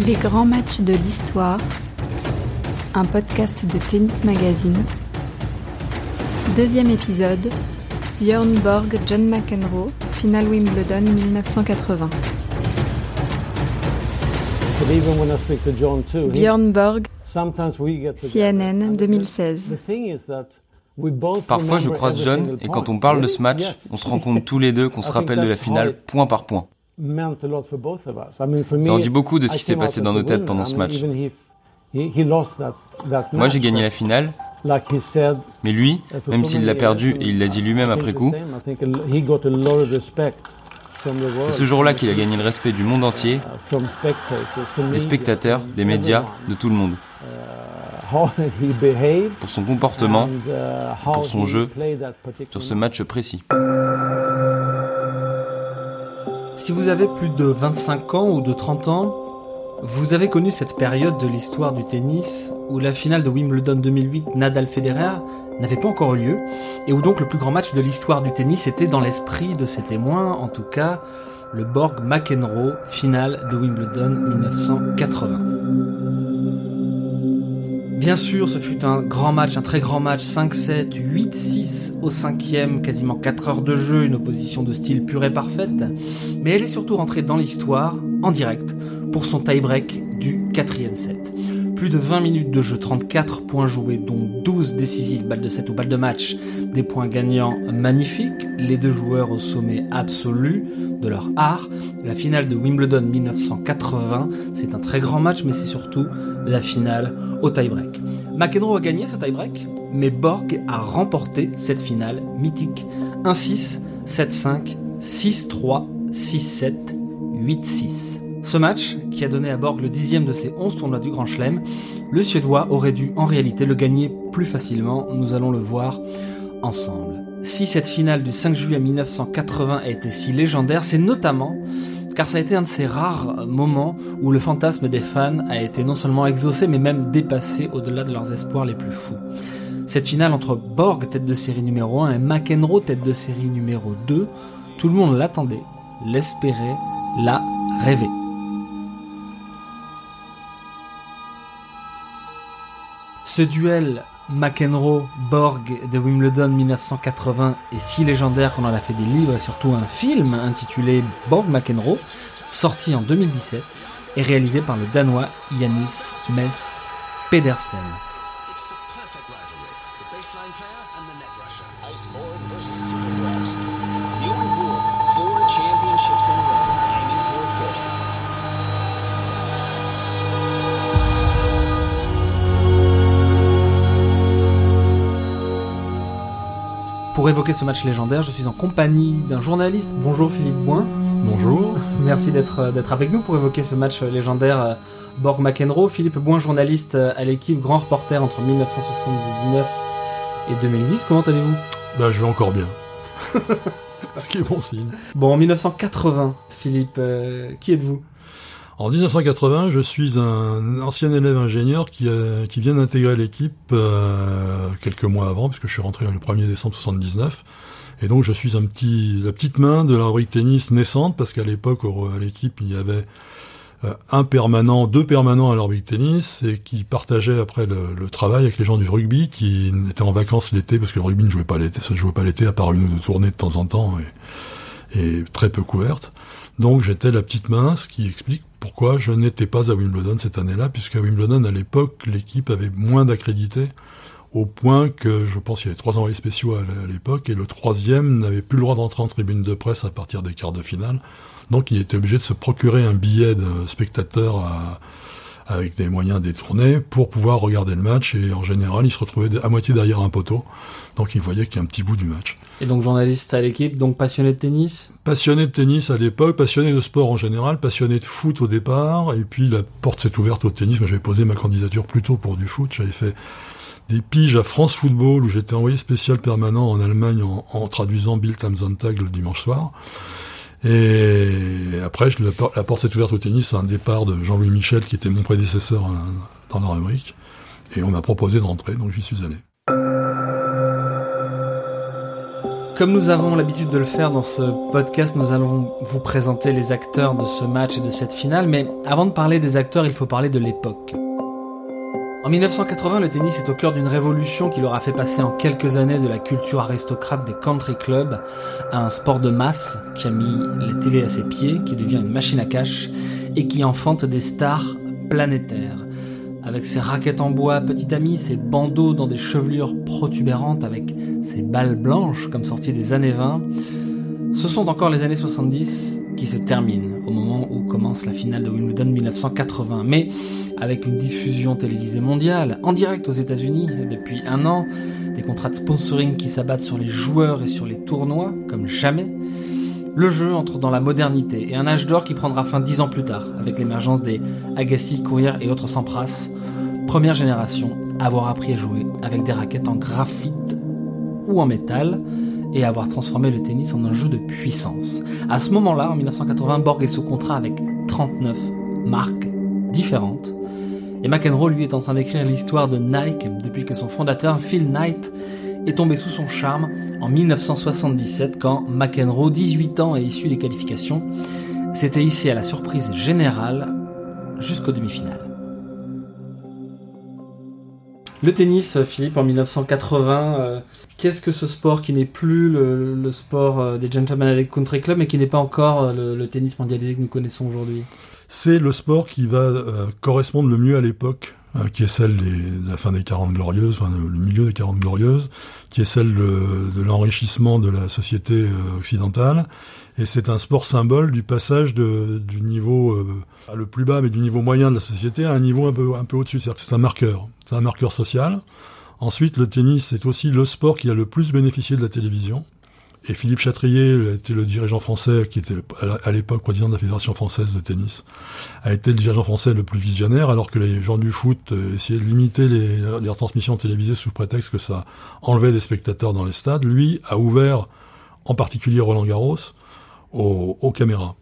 Les grands matchs de l'histoire, un podcast de Tennis Magazine. Deuxième épisode, Björn Borg, John McEnroe, finale Wimbledon 1980. Björn Borg, CNN 2016. Parfois, je croise John et quand on parle de ce match, on se rend compte tous les deux qu'on se rappelle de la finale point par point. Ça en dit beaucoup de ce qui s'est passé dans nos têtes pendant ce match. Moi, j'ai gagné la finale, mais lui, même s'il l'a perdu et il l'a dit lui-même après coup, c'est ce jour-là qu'il a gagné le respect du monde entier, des spectateurs, des médias, de tout le monde. Pour son comportement, pour son jeu, sur ce match précis. Si vous avez plus de 25 ans ou de 30 ans, vous avez connu cette période de l'histoire du tennis où la finale de Wimbledon 2008 Nadal-Federer n'avait pas encore eu lieu et où donc le plus grand match de l'histoire du tennis était dans l'esprit de ses témoins, en tout cas le Borg-McEnroe finale de Wimbledon 1980. Bien sûr, ce fut un grand match, un très grand match, 5-7, 8-6 au cinquième, quasiment 4 heures de jeu, une opposition de style pure et parfaite, mais elle est surtout rentrée dans l'histoire, en direct, pour son tie-break du quatrième set. Plus de 20 minutes de jeu, 34 points joués, dont 12 décisives, balles de 7 ou balles de match, des points gagnants magnifiques, les deux joueurs au sommet absolu de leur art. La finale de Wimbledon 1980, c'est un très grand match, mais c'est surtout la finale au tie-break. McEnroe a gagné ce tie-break, mais Borg a remporté cette finale mythique. 1-6, 7-5, 6-3, 6-7, 8-6. Ce match, qui a donné à Borg le dixième de ses 11 tournois du Grand Chelem, le Suédois aurait dû en réalité le gagner plus facilement, nous allons le voir ensemble. Si cette finale du 5 juillet 1980 a été si légendaire, c'est notamment car ça a été un de ces rares moments où le fantasme des fans a été non seulement exaucé, mais même dépassé au-delà de leurs espoirs les plus fous. Cette finale entre Borg, tête de série numéro 1, et McEnroe, tête de série numéro 2, tout le monde l'attendait, l'espérait, la rêvait. Ce duel McEnroe-Borg de Wimbledon 1980 est si légendaire qu'on en a fait des livres et surtout un film intitulé Borg-McEnroe, sorti en 2017 et réalisé par le Danois Janus Mess Pedersen. Pour évoquer ce match légendaire, je suis en compagnie d'un journaliste. Bonjour Philippe Boin. Bonjour. Merci d'être d'être avec nous pour évoquer ce match légendaire euh, Borg McEnroe. Philippe Boin, journaliste euh, à l'équipe, grand reporter entre 1979 et 2010. Comment allez-vous? Bah, je vais encore bien. Ce qui est bon signe. Bon, en 1980, Philippe, euh, qui êtes-vous? En 1980, je suis un ancien élève ingénieur qui, a- qui vient d'intégrer l'équipe euh, quelques mois avant, puisque je suis rentré le 1er décembre 79. Et donc je suis un petit, la petite main de la rubrique tennis naissante, parce qu'à l'époque, à l'équipe, il y avait euh, un permanent, deux permanents à la rubrique tennis, et qui partageaient après le, le travail avec les gens du rugby, qui étaient en vacances l'été, parce que le rugby ne jouait pas l'été, ça ne jouait pas l'été, à part une ou deux tournées de temps en temps, et, et très peu couvertes. Donc j'étais la petite main, ce qui explique pourquoi je n'étais pas à Wimbledon cette année-là, puisqu'à Wimbledon, à l'époque, l'équipe avait moins d'accrédités, au point que je pense qu'il y avait trois envoyés spéciaux à à l'époque, et le troisième n'avait plus le droit d'entrer en tribune de presse à partir des quarts de finale. Donc il était obligé de se procurer un billet de spectateur à- avec des moyens détournés pour pouvoir regarder le match, et en général, il se retrouvait à moitié derrière un poteau, donc il voyait qu'il y a un petit bout du match. Et donc journaliste à l'équipe, donc passionné de tennis. Passionné de tennis à l'époque, passionné de sport en général, passionné de foot au départ, et puis la porte s'est ouverte au tennis. Moi, j'avais posé ma candidature plutôt pour du foot. J'avais fait des piges à France Football où j'étais envoyé spécial permanent en Allemagne en, en traduisant Bill Tamzontag le dimanche soir. Et après, la porte s'est ouverte au tennis à un départ de Jean-Louis Michel qui était mon prédécesseur euh, dans la rubrique. Et on m'a proposé d'entrer, donc j'y suis allé. Comme nous avons l'habitude de le faire dans ce podcast, nous allons vous présenter les acteurs de ce match et de cette finale, mais avant de parler des acteurs, il faut parler de l'époque. En 1980, le tennis est au cœur d'une révolution qui leur a fait passer en quelques années de la culture aristocrate des country clubs à un sport de masse qui a mis les télés à ses pieds, qui devient une machine à cash et qui enfante des stars planétaires. Avec ses raquettes en bois petit ami, ses bandeaux dans des chevelures protubérantes, avec ses balles blanches comme sorties des années 20, ce sont encore les années 70 qui se terminent au moment où commence la finale de Wimbledon 1980. Mais avec une diffusion télévisée mondiale, en direct aux États-Unis depuis un an, des contrats de sponsoring qui s'abattent sur les joueurs et sur les tournois comme jamais, le jeu entre dans la modernité et un âge d'or qui prendra fin dix ans plus tard, avec l'émergence des Agassi, Courier et autres Sampras, première génération à avoir appris à jouer avec des raquettes en graphite ou en métal, et avoir transformé le tennis en un jeu de puissance. À ce moment-là, en 1980, Borg est sous contrat avec 39 marques différentes. Et McEnroe, lui, est en train d'écrire l'histoire de Nike depuis que son fondateur, Phil Knight, est tombé sous son charme en 1977 quand McEnroe, 18 ans et issu des qualifications, s'était hissé à la surprise générale jusqu'aux demi-finales. Le tennis, Philippe, en 1980, euh, qu'est-ce que ce sport qui n'est plus le, sport euh, des Gentlemen Athletic Country Club mais qui n'est pas encore euh, le, tennis mondialisé que nous connaissons aujourd'hui? C'est le sport qui va correspondre le mieux à l'époque euh, qui est celle de la fin des 40 glorieuses, le milieu des 40 glorieuses, qui est celle de, l'enrichissement de la société euh, occidentale. Et c'est un sport symbole du passage du niveau euh, le plus bas, mais du niveau moyen de la société à un niveau un peu, un peu au-dessus. C'est-à-dire que c'est un marqueur. C'est un marqueur social. Ensuite, le tennis, c'est aussi le sport qui a le plus bénéficié de la télévision. Et Philippe Chatrier était le dirigeant français, qui était à l'époque président de la Fédération française de tennis, a été le dirigeant français le plus visionnaire, alors que les gens du foot euh, essayaient de limiter les, les retransmissions télévisées sous prétexte que ça enlevait des spectateurs dans les stades. Lui a ouvert, en particulier Roland Garros, aux caméras.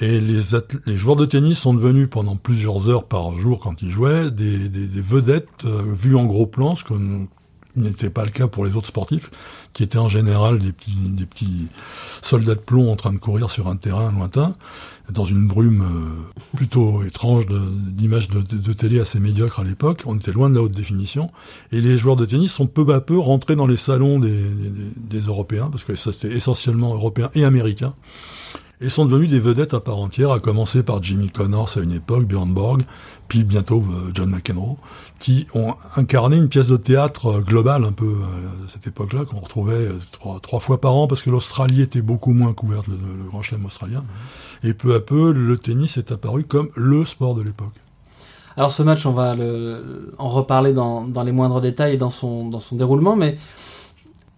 Et les, les, joueurs de tennis sont devenus pendant plusieurs heures par jour quand ils jouaient des, des, des vedettes euh, vues en gros plan, ce qu'on n'était pas le cas pour les autres sportifs, qui étaient en général des petits, des petits soldats de plomb en train de courir sur un terrain lointain, dans une brume euh, plutôt étrange d'images de, de, télé assez médiocres à l'époque. On était loin de la haute définition. Et les joueurs de tennis sont peu à peu rentrés dans les salons des, des, des Européens, parce que ça c'était essentiellement européen et américain et sont devenus des vedettes à part entière, à commencer par Jimmy Connors à une époque, Björn Borg, puis bientôt euh, John McEnroe, qui ont incarné une pièce de théâtre euh, globale un peu euh, à cette époque-là, qu'on retrouvait trois, trois, fois par an, parce que l'Australie était beaucoup moins couverte, le, Grand Chelem australien, et peu à peu, le tennis est apparu comme le sport de l'époque. Alors ce match, on va le, en reparler dans, dans les moindres détails et dans son, dans son déroulement, mais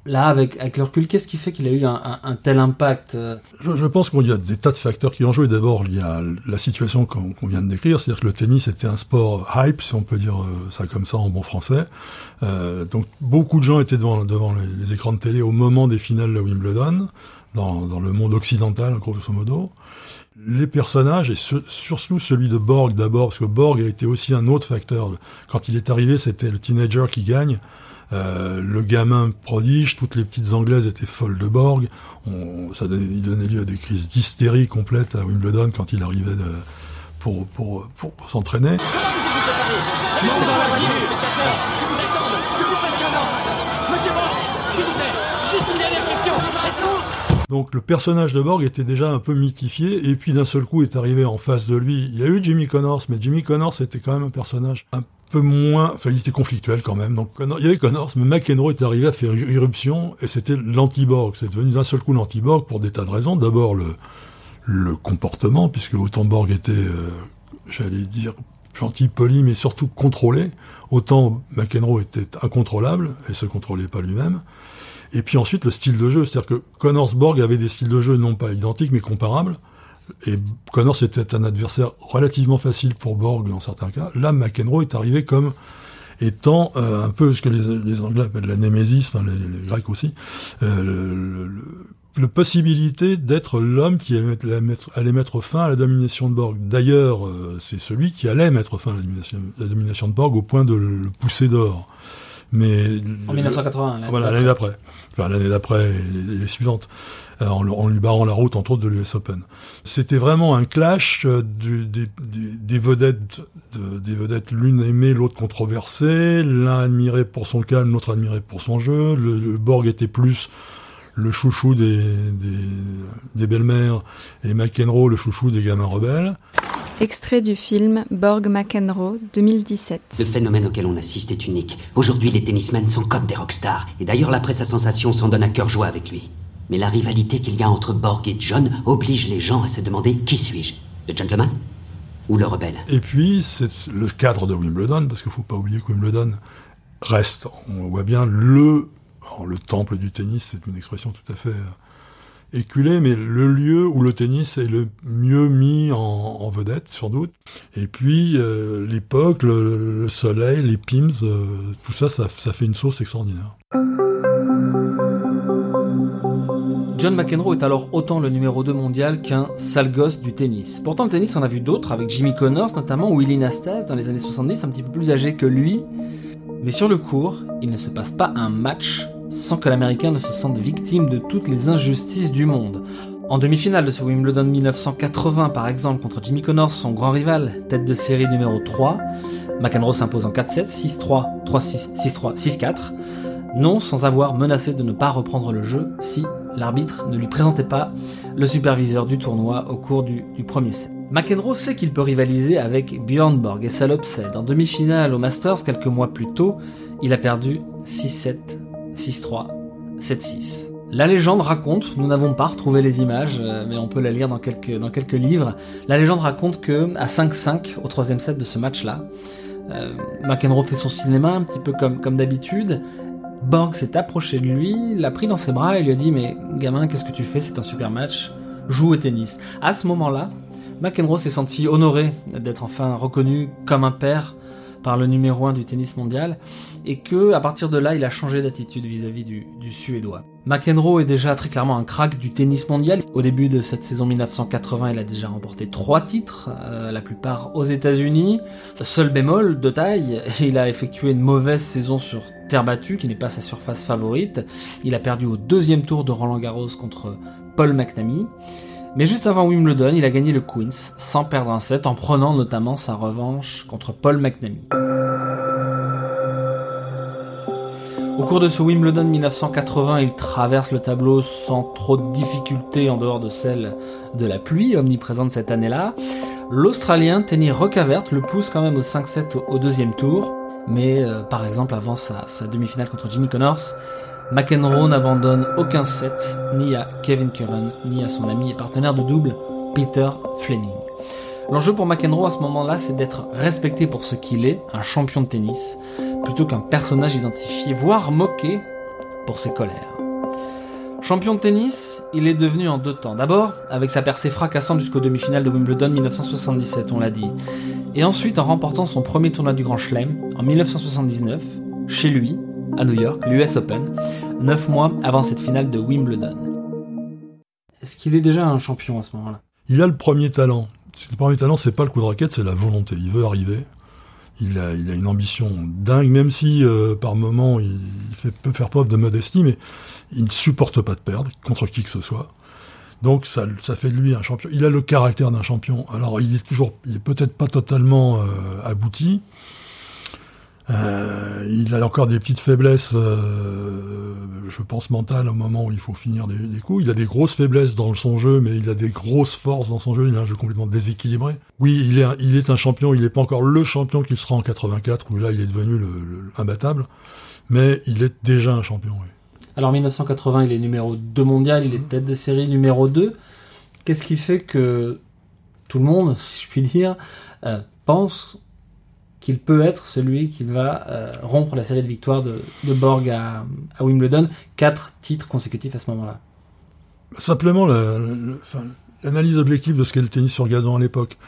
là, avec, avec le recul, qu'est-ce qui fait qu'il a eu un, un, tel impact euh? Je, je, pense qu'il y a des tas de facteurs qui ont joué. D'abord, il y a la situation qu'on vient de décrire, c'est-à-dire que le tennis était un sport hype, si on peut dire euh, ça comme ça en bon français. Euh, donc, beaucoup de gens étaient devant, devant les, écrans de télé au moment des finales de Wimbledon, dans, dans le monde occidental, grosso modo les personnages, et surtout celui de Borg d'abord, parce que Borg a été aussi un autre facteur. Quand il est arrivé, c'était le teenager qui gagne. Euh, le gamin prodige, toutes les petites anglaises étaient folles de Borg. Ça donnait, il donnait lieu à des crises d'hystérie complète à Wimbledon quand il arrivait de, pour, pour, pour, pour s'entraîner. Donc le personnage de Borg était déjà un peu mythifié, et puis d'un seul coup est arrivé en face de lui. Il y a eu Jimmy Connors, mais Jimmy Connors était quand même un personnage un peu moins, enfin il était conflictuel quand même. Donc il y avait Connors, mais McEnroe est arrivé à faire irruption et c'était l'anti-Borg. C'est devenu d'un seul coup l'anti-Borg pour des tas de raisons. D'abord le le comportement, puisque autant Borg était, euh, j'allais dire, gentil, poli, mais surtout contrôlé, autant McEnroe était incontrôlable et se contrôlait pas lui-même. Et puis ensuite le style de jeu, c'est-à-dire que Connors Borg avait des styles de jeu non pas identiques mais comparables. Et Connors était un adversaire relativement facile pour Borg dans certains cas. Là, McEnroe est arrivé comme étant euh, un peu ce que les, Anglais appellent la némésis, enfin les, Grecs aussi, euh, le, le, possibilité d'être l'homme qui allait mettre, allait mettre, fin à la domination de Borg. D'ailleurs, euh, c'est celui qui allait mettre fin à la domination, la domination, de Borg au point de le pousser dehors. Mais en 1980. Voilà l'année d'après. Enfin l'année d'après et les, suivantes. Euh, en, lui barrant la route entre autres de l'US Open. C'était vraiment un clash euh, du, des, des, vedettes, des vedettes l'une aimée, l'autre controversée, l'un admiré pour son calme, l'autre admiré pour son jeu. Le, le Borg était plus le chouchou des, des, des belles-mères et McEnroe le chouchou des gamins rebelles. Extrait du film Borg McEnroe 2017. Le phénomène auquel on assiste est unique. Aujourd'hui, les tennismen sont comme des rockstars. Et d'ailleurs, la presse à sensation s'en donne à cœur joie avec lui. Mais la rivalité qu'il y a entre Borg et John oblige les gens à se demander qui suis-je? Le gentleman ou le rebelle? Et puis, c'est le cadre de Wimbledon, parce qu'il ne faut pas oublier que Wimbledon reste, on voit bien, le le temple du tennis, c'est une expression tout à fait éculée, mais le lieu où le tennis est le mieux mis en, vedette, sans doute. Et puis, euh, l'époque, le, soleil, les pins, euh, tout ça, ça, fait une sauce extraordinaire. John McEnroe est alors autant le numéro 2 mondial qu'un sale gosse du tennis. Pourtant, le tennis, on a vu d'autres, avec Jimmy Connors notamment, ou Willie Nastas dans les années 70, un petit peu plus âgé que lui. Mais sur le court, il ne se passe pas un match sans que l'Américain ne se sente victime de toutes les injustices du monde. En demi-finale de ce Wimbledon 1980 par exemple contre Jimmy Connors, son grand rival, tête de série numéro 3, McEnroe s'impose en 4-7, 6-3, 3-6, 6-3, 6-4, non sans avoir menacé de ne pas reprendre le jeu si l'arbitre ne lui présentait pas le superviseur du tournoi au cours du, premier set. McEnroe sait qu'il peut rivaliser avec Björn Borg et ça l'obsède. En demi-finale au Masters quelques mois plus tôt, il a perdu 6-7 6-3, 7-6. La légende raconte, nous n'avons pas retrouvé les images, euh, mais on peut la lire dans quelques, dans quelques livres. La légende raconte que à 5-5 au troisième set de ce match-là, euh, McEnroe fait son cinéma un petit peu comme, comme d'habitude. Borg s'est approché de lui, l'a pris dans ses bras et lui a dit mais gamin qu'est-ce que tu fais? C'est un super match. Joue au tennis. À ce moment-là, McEnroe s'est senti honoré d'être enfin reconnu comme un père par le numéro 1 du tennis mondial, et que à partir de là, il a changé d'attitude vis-à-vis du, Suédois. McEnroe est déjà très clairement un crack du tennis mondial. Au début de cette saison 1980, il a déjà remporté trois titres, euh, la plupart aux États-Unis. Seul bémol de taille, il a effectué une mauvaise saison sur terre battue, qui n'est pas sa surface favorite. Il a perdu au deuxième tour de Roland Garros contre Paul McNamee. Mais juste avant Wimbledon, il a gagné le Queens sans perdre un set en prenant notamment sa revanche contre Paul McNamee. Au cours de ce Wimbledon 1980, il traverse le tableau sans trop de difficultés en dehors de celle de la pluie omniprésente cette année-là. L'Australien Tenny Rockavert le pousse quand même au 5-7 au deuxième tour, mais euh, par exemple avant sa demi-finale contre Jimmy Connors, McEnroe n'abandonne aucun set, ni à Kevin Curran, ni à son ami et partenaire de double, Peter Fleming. L'enjeu pour McEnroe à ce moment-là, c'est d'être respecté pour ce qu'il est, un champion de tennis, plutôt qu'un personnage identifié, voire moqué pour ses colères. Champion de tennis, il est devenu en deux temps. D'abord, avec sa percée fracassante jusqu'aux demi-finales de Wimbledon 1977, on l'a dit. Et ensuite en remportant son premier tournoi du Grand Chelem en 1979, chez lui, à New York, l'US Open, neuf mois avant cette finale de Wimbledon. Est-ce qu'il est déjà un champion à ce moment-là? Il a le premier talent. Le premier talent, c'est pas le coup de raquette, c'est la volonté. Il veut arriver. Il a, il a une ambition dingue, même si euh, par moment il, fait, peut faire preuve de modestie, mais il ne supporte pas de perdre contre qui que ce soit. Donc ça, ça fait de lui un champion. Il a le caractère d'un champion. Alors il est toujours, il est peut-être pas totalement euh, abouti, euh, il a encore des petites faiblesses, euh, je pense mentales au moment où il faut finir les, coups. Il a des grosses faiblesses dans son jeu, mais il a des grosses forces dans son jeu. Il a un jeu complètement déséquilibré. Oui, il est, un, il est un champion. Il n'est pas encore le champion qu'il sera en 84, où là il est devenu le, imbattable, mais il est déjà un champion. Oui. Alors 1980, il est numéro 2 mondial, il est tête de série numéro 2. Qu'est-ce qui fait que tout le monde, si je puis dire, euh, pense qu'il peut être celui qui va euh, rompre la série de victoires de, Borg à, Wimbledon. Quatre titres consécutifs à ce moment-là. Simplement, l'analyse objective de ce qu'est le tennis sur gazon à l'époque.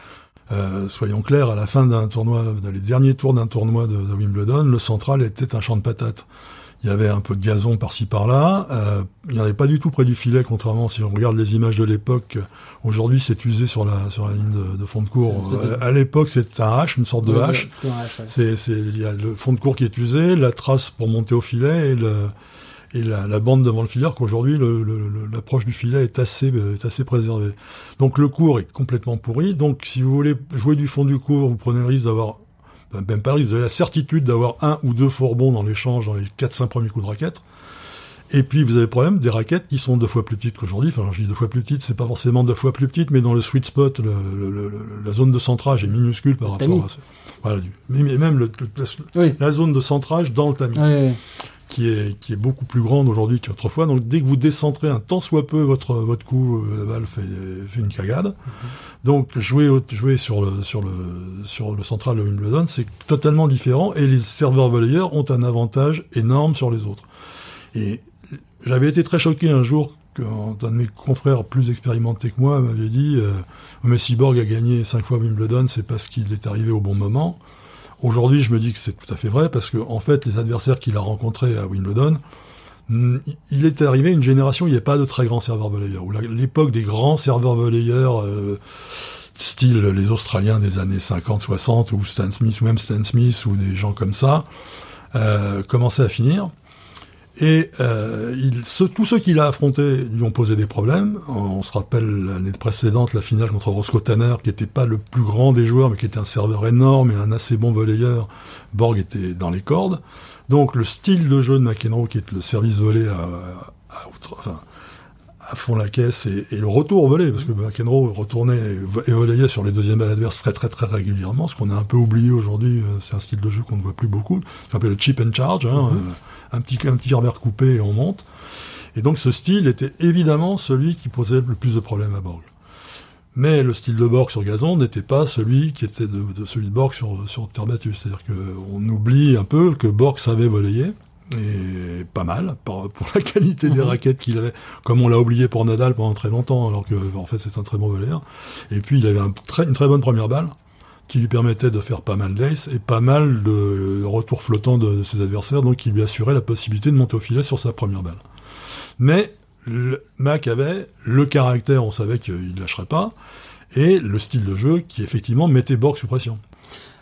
Euh, soyons clairs, à la fin d'un tournoi, dans les derniers tours d'un tournoi de, Wimbledon, le central était un champ de patates. Il y avait un peu de gazon par-ci par-là. Euh, il n'y en avait pas du tout près du filet, contrairement si on regarde les images de l'époque. Aujourd'hui, c'est usé sur la sur la ligne de, fond de cours. À, l'époque, c'est un H, une sorte de H. C'est c'est il y a le fond de cours qui est usé, la trace pour monter au filet et le et la, la bande devant le filet, qu'aujourd'hui l'approche du filet est assez est assez préservée. Donc le cours est complètement pourri. Donc si vous voulez jouer du fond du cours, vous prenez le risque d'avoir même pas vous avez la certitude d'avoir un ou deux fourbons dans l'échange dans les 4-5 premiers coups de raquette. Et puis vous avez le problème des raquettes qui sont deux fois plus petites qu'aujourd'hui. Enfin, je dis deux fois plus petites, c'est pas forcément deux fois plus petite, mais dans le sweet spot, le, la zone de centrage est minuscule par rapport à ça. Voilà, mais même le, la zone de centrage dans le tamis. Oui, qui est, qui est beaucoup plus grande aujourd'hui qu'autrefois. Donc dès que vous décentrez un tant soit peu votre, votre coup, euh, la balle fait, fait une cagade. Mhm. Donc jouer, jouer sur le, sur le, sur le central de Wimbledon, c'est totalement différent et les serveurs volleyeurs ont un avantage énorme sur les autres. Et j'avais été très choqué un jour quand un de mes confrères plus expérimentés que moi m'avait dit euh, Messi Borg a gagné cinq fois Wimbledon, c'est parce qu'il est arrivé au bon moment. Aujourd'hui, je me dis que c'est tout à fait vrai parce que en fait, les adversaires qu'il a rencontrés à Wimbledon, il est arrivé une génération où il n'y a pas de très grands serveurs volleyeurs. L'époque des grands serveurs volleyeurs, euh, style les Australiens des années 50, 60, ou Stan Smith, ou même Stan Smith, ou des gens comme ça, euh, commençait à finir. Et euh, il, tous ceux qu'il a affrontés lui ont posé des problèmes. On, se rappelle l'année précédente, la finale contre Roscoe Tanner, qui n'était pas le plus grand des joueurs, mais qui était un serveur énorme et un assez bon volleyeur. Borg était dans les cordes. Donc le style de jeu de McEnroe, qui est le service volé à, à, enfin, à fond la caisse, et, et, le retour volé, parce que McEnroe retournait et volayait sur les deuxièmes balles adverses très très très régulièrement, ce qu'on a un peu oublié aujourd'hui, euh, c'est un style de jeu qu'on ne voit plus beaucoup, ça s'appelle le chip and charge. Hein, mm-hmm un petit, un petit revers coupé et on monte. Et donc ce style était évidemment celui qui posait le plus de problèmes à Borg. Mais le style de Borg sur gazon n'était pas celui qui était de, celui de Borg sur, sur terre battue. C'est-à-dire qu'on oublie un peu que Borg savait voler, et pas mal pour, la qualité des mhm. raquettes qu'il avait, comme on l'a oublié pour Nadal pendant très longtemps, alors que en fait c'est un très bon volleyeur. Et puis il avait un très, une très bonne première balle qui lui permettait de faire pas mal d'ace et pas mal de retours flottants de, ses adversaires, donc qui lui assurait la possibilité de monter au filet sur sa première balle. Mais le, Mac avait le caractère, on savait qu'il ne lâcherait pas, et le style de jeu qui effectivement mettait Borg sous pression.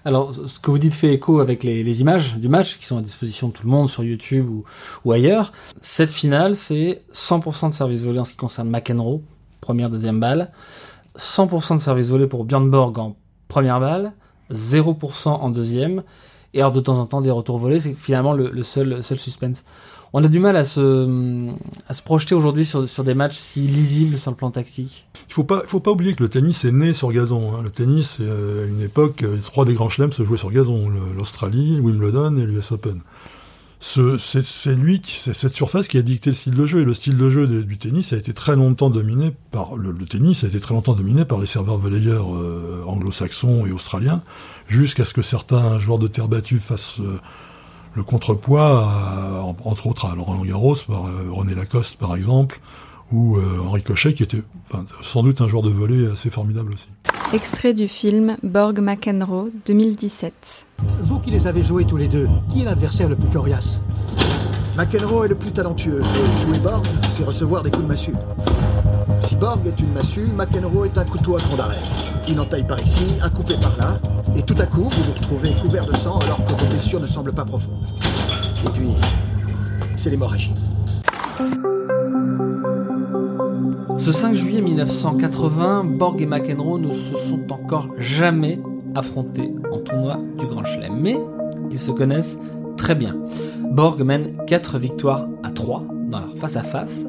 Alors, ce que vous dites fait écho avec les, images du match qui sont à disposition de tout le monde sur YouTube ou, ou ailleurs. Cette finale, c'est 100% de service volé en ce qui concerne McEnroe, première, deuxième balle. 100% de service volé pour Björn Borg en première balle, 0% en deuxième, et alors de temps en temps des retours volés, c'est finalement le, seul, seul suspense. On a du mal à se, à se projeter aujourd'hui sur, sur des matchs si lisibles sur le plan tactique. Il faut pas, faut pas oublier que le tennis est né sur gazon. Hein. Le tennis, euh, une époque, les trois des grands chelems se jouaient sur gazon, l'Australie, Wimbledon et l'US Open c'est lui, c'est cette surface qui a dicté le style de jeu. Et le style de jeu du tennis a été très longtemps dominé par le, tennis a été très longtemps dominé par les serveurs volleyeurs euh, anglo-saxons et australiens, jusqu'à ce que certains joueurs de terre battue fassent euh, le contrepoids, entre autres à Laurent Garros, par euh, René Lacoste par exemple, ou Henri Cochet, qui était sans doute un joueur de volley assez formidable aussi. Extrait du film Borg McEnroe 2017. Vous qui les avez joués tous les deux, qui est l'adversaire le plus coriace? McEnroe est le plus talentueux, et jouer Borg, c'est recevoir des coups de massue. Si Borg est une massue, McEnroe est un couteau à tronc d'arrêt. Une entaille par ici, un coupé par là, et tout à coup, vous vous retrouvez couvert de sang alors que vos blessures ne semblent pas profondes. Et puis, c'est l'hémorragie. Ce 5 juillet 1980, Borg et McEnroe ne se sont encore jamais affrontés en tournoi du Grand Chelem, mais ils se connaissent très bien. Borg mène 4 victoires à 3 dans leur face-à-face.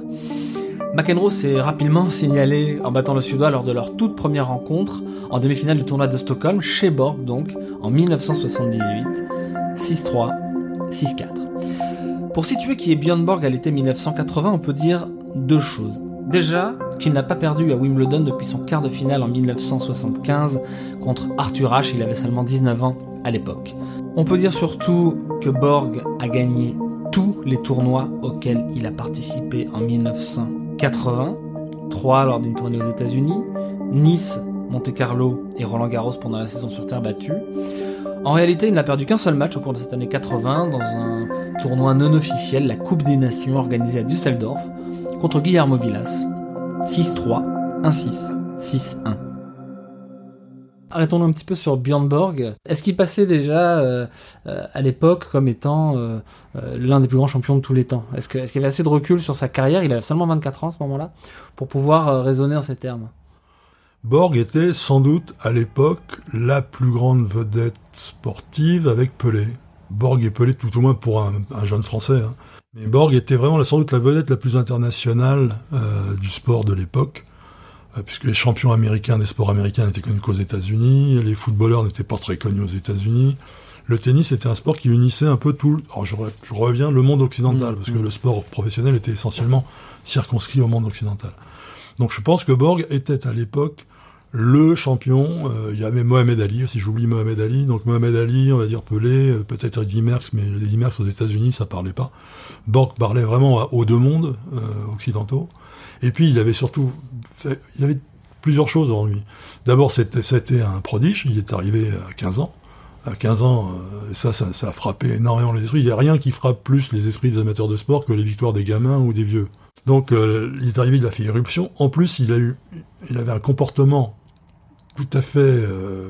McEnroe s'est rapidement signalé en battant le Suédois lors de leur toute première rencontre en demi-finale du tournoi de Stockholm, chez Borg donc, en 1978. 6-3, 6-4. Pour situer qui est Björn Borg à l'été 1980, on peut dire deux choses. Déjà, qu'il n'a pas perdu à Wimbledon depuis son quart de finale en 1975 contre Arthur Ashe, il avait seulement 19 ans à l'époque. On peut dire surtout que Borg a gagné tous les tournois auxquels il a participé en 1980, 3 lors d'une tournée aux États-Unis, Nice, Monte Carlo et Roland Garros pendant la saison sur terre battue. En réalité, il n'a perdu qu'un seul match au cours de cette année 80 dans un tournoi non officiel, la Coupe des Nations organisée à Düsseldorf contre Guillermo Villas. 6-3, 1-6, 6-1. Arrêtons-nous un petit peu sur Björn Borg. Est-ce qu'il passait déjà euh, euh, à l'époque comme étant euh, l'un des plus grands champions de tous les temps? Est-ce qu'il y avait assez de recul sur sa carrière? Il avait seulement 24 ans à ce moment-là pour pouvoir raisonner en ces termes. Borg était sans doute à l'époque la plus grande vedette sportive avec Pelé. Borg et Pelé tout au moins pour un, jeune français. Hein. Mais Borg était vraiment sans doute la vedette la plus internationale du sport de l'époque. Euh, puisque les champions américains des sports américains n'étaient connus qu'aux États-Unis, les footballeurs n'étaient pas très connus aux États-Unis. Le tennis était un sport qui unissait un peu tout. Alors je, reviens le monde occidental, parce que mm. le sport professionnel était essentiellement circonscrit au monde occidental. Donc je pense que Borg était à l'époque le champion. Euh, il y avait Mohamed Ali, si j'oublie Mohamed Ali. Donc Mohamed Ali, on va dire Pelé, euh, peut-être Eddie Merckx, mais Eddie Merckx aux États-Unis, ça parlait pas. Borg parlait vraiment aux deux mondes occidentaux. Et puis il avait surtout, fait, il avait plusieurs choses en lui. D'abord, c'était, un prodige. Il est arrivé à 15 ans. À 15 ans, euh, ça, ça, ça, a frappé énormément les esprits. Il n'y a rien qui frappe plus les esprits des amateurs de sport que les victoires des gamins ou des vieux. Donc, euh, il est arrivé, il a fait éruption. En plus, il a eu, il avait un comportement tout à fait euh,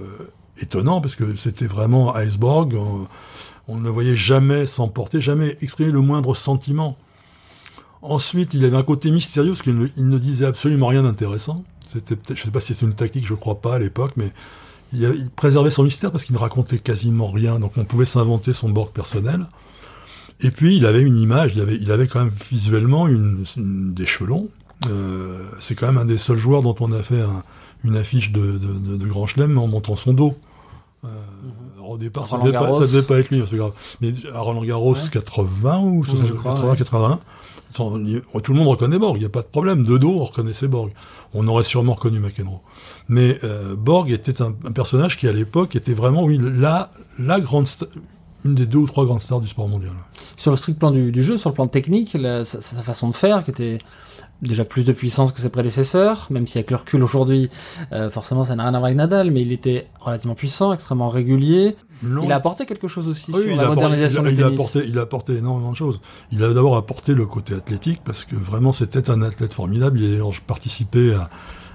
étonnant parce que c'était vraiment iceberg. On, on ne le voyait jamais s'emporter, jamais exprimer le moindre sentiment. Ensuite, il avait un côté mystérieux parce qu'il ne, disait absolument rien d'intéressant. C'était je sais pas si c'était une tactique, je crois pas à l'époque, mais il, préservait son mystère parce qu'il ne racontait quasiment rien, donc on pouvait s'inventer son Borg personnel. Et puis il avait une image, il avait, avait quand même visuellement une, des cheveux longs. Euh, c'est quand même un des seuls joueurs dont on a fait une affiche de, de, Grand Chelem en montant son dos. Euh, au départ, ça devait, pas, devait, pas, être lui, c'est grave. Mais à Roland Garros 80 ou 80, 81, tout le monde reconnaît Borg, il n'y a pas de problème. De dos, on reconnaissait Borg. On aurait sûrement reconnu McEnroe. Mais euh, Borg était un, personnage qui, à l'époque, était vraiment, oui, la, la grande, une des deux ou trois grandes stars du sport mondial. Sur le strict plan du, jeu, sur le plan technique, sa, façon de faire, qui était déjà plus de puissance que ses prédécesseurs, même si avec le recul aujourd'hui, euh, forcément ça n'a rien à voir avec Nadal, mais il était relativement puissant, extrêmement régulier. Il a apporté quelque chose aussi sur la modernisation du tennis. Il a, apporté, il a apporté énormément de choses. Il a d'abord apporté le côté athlétique, parce que vraiment c'était un athlète formidable. Il a participé à,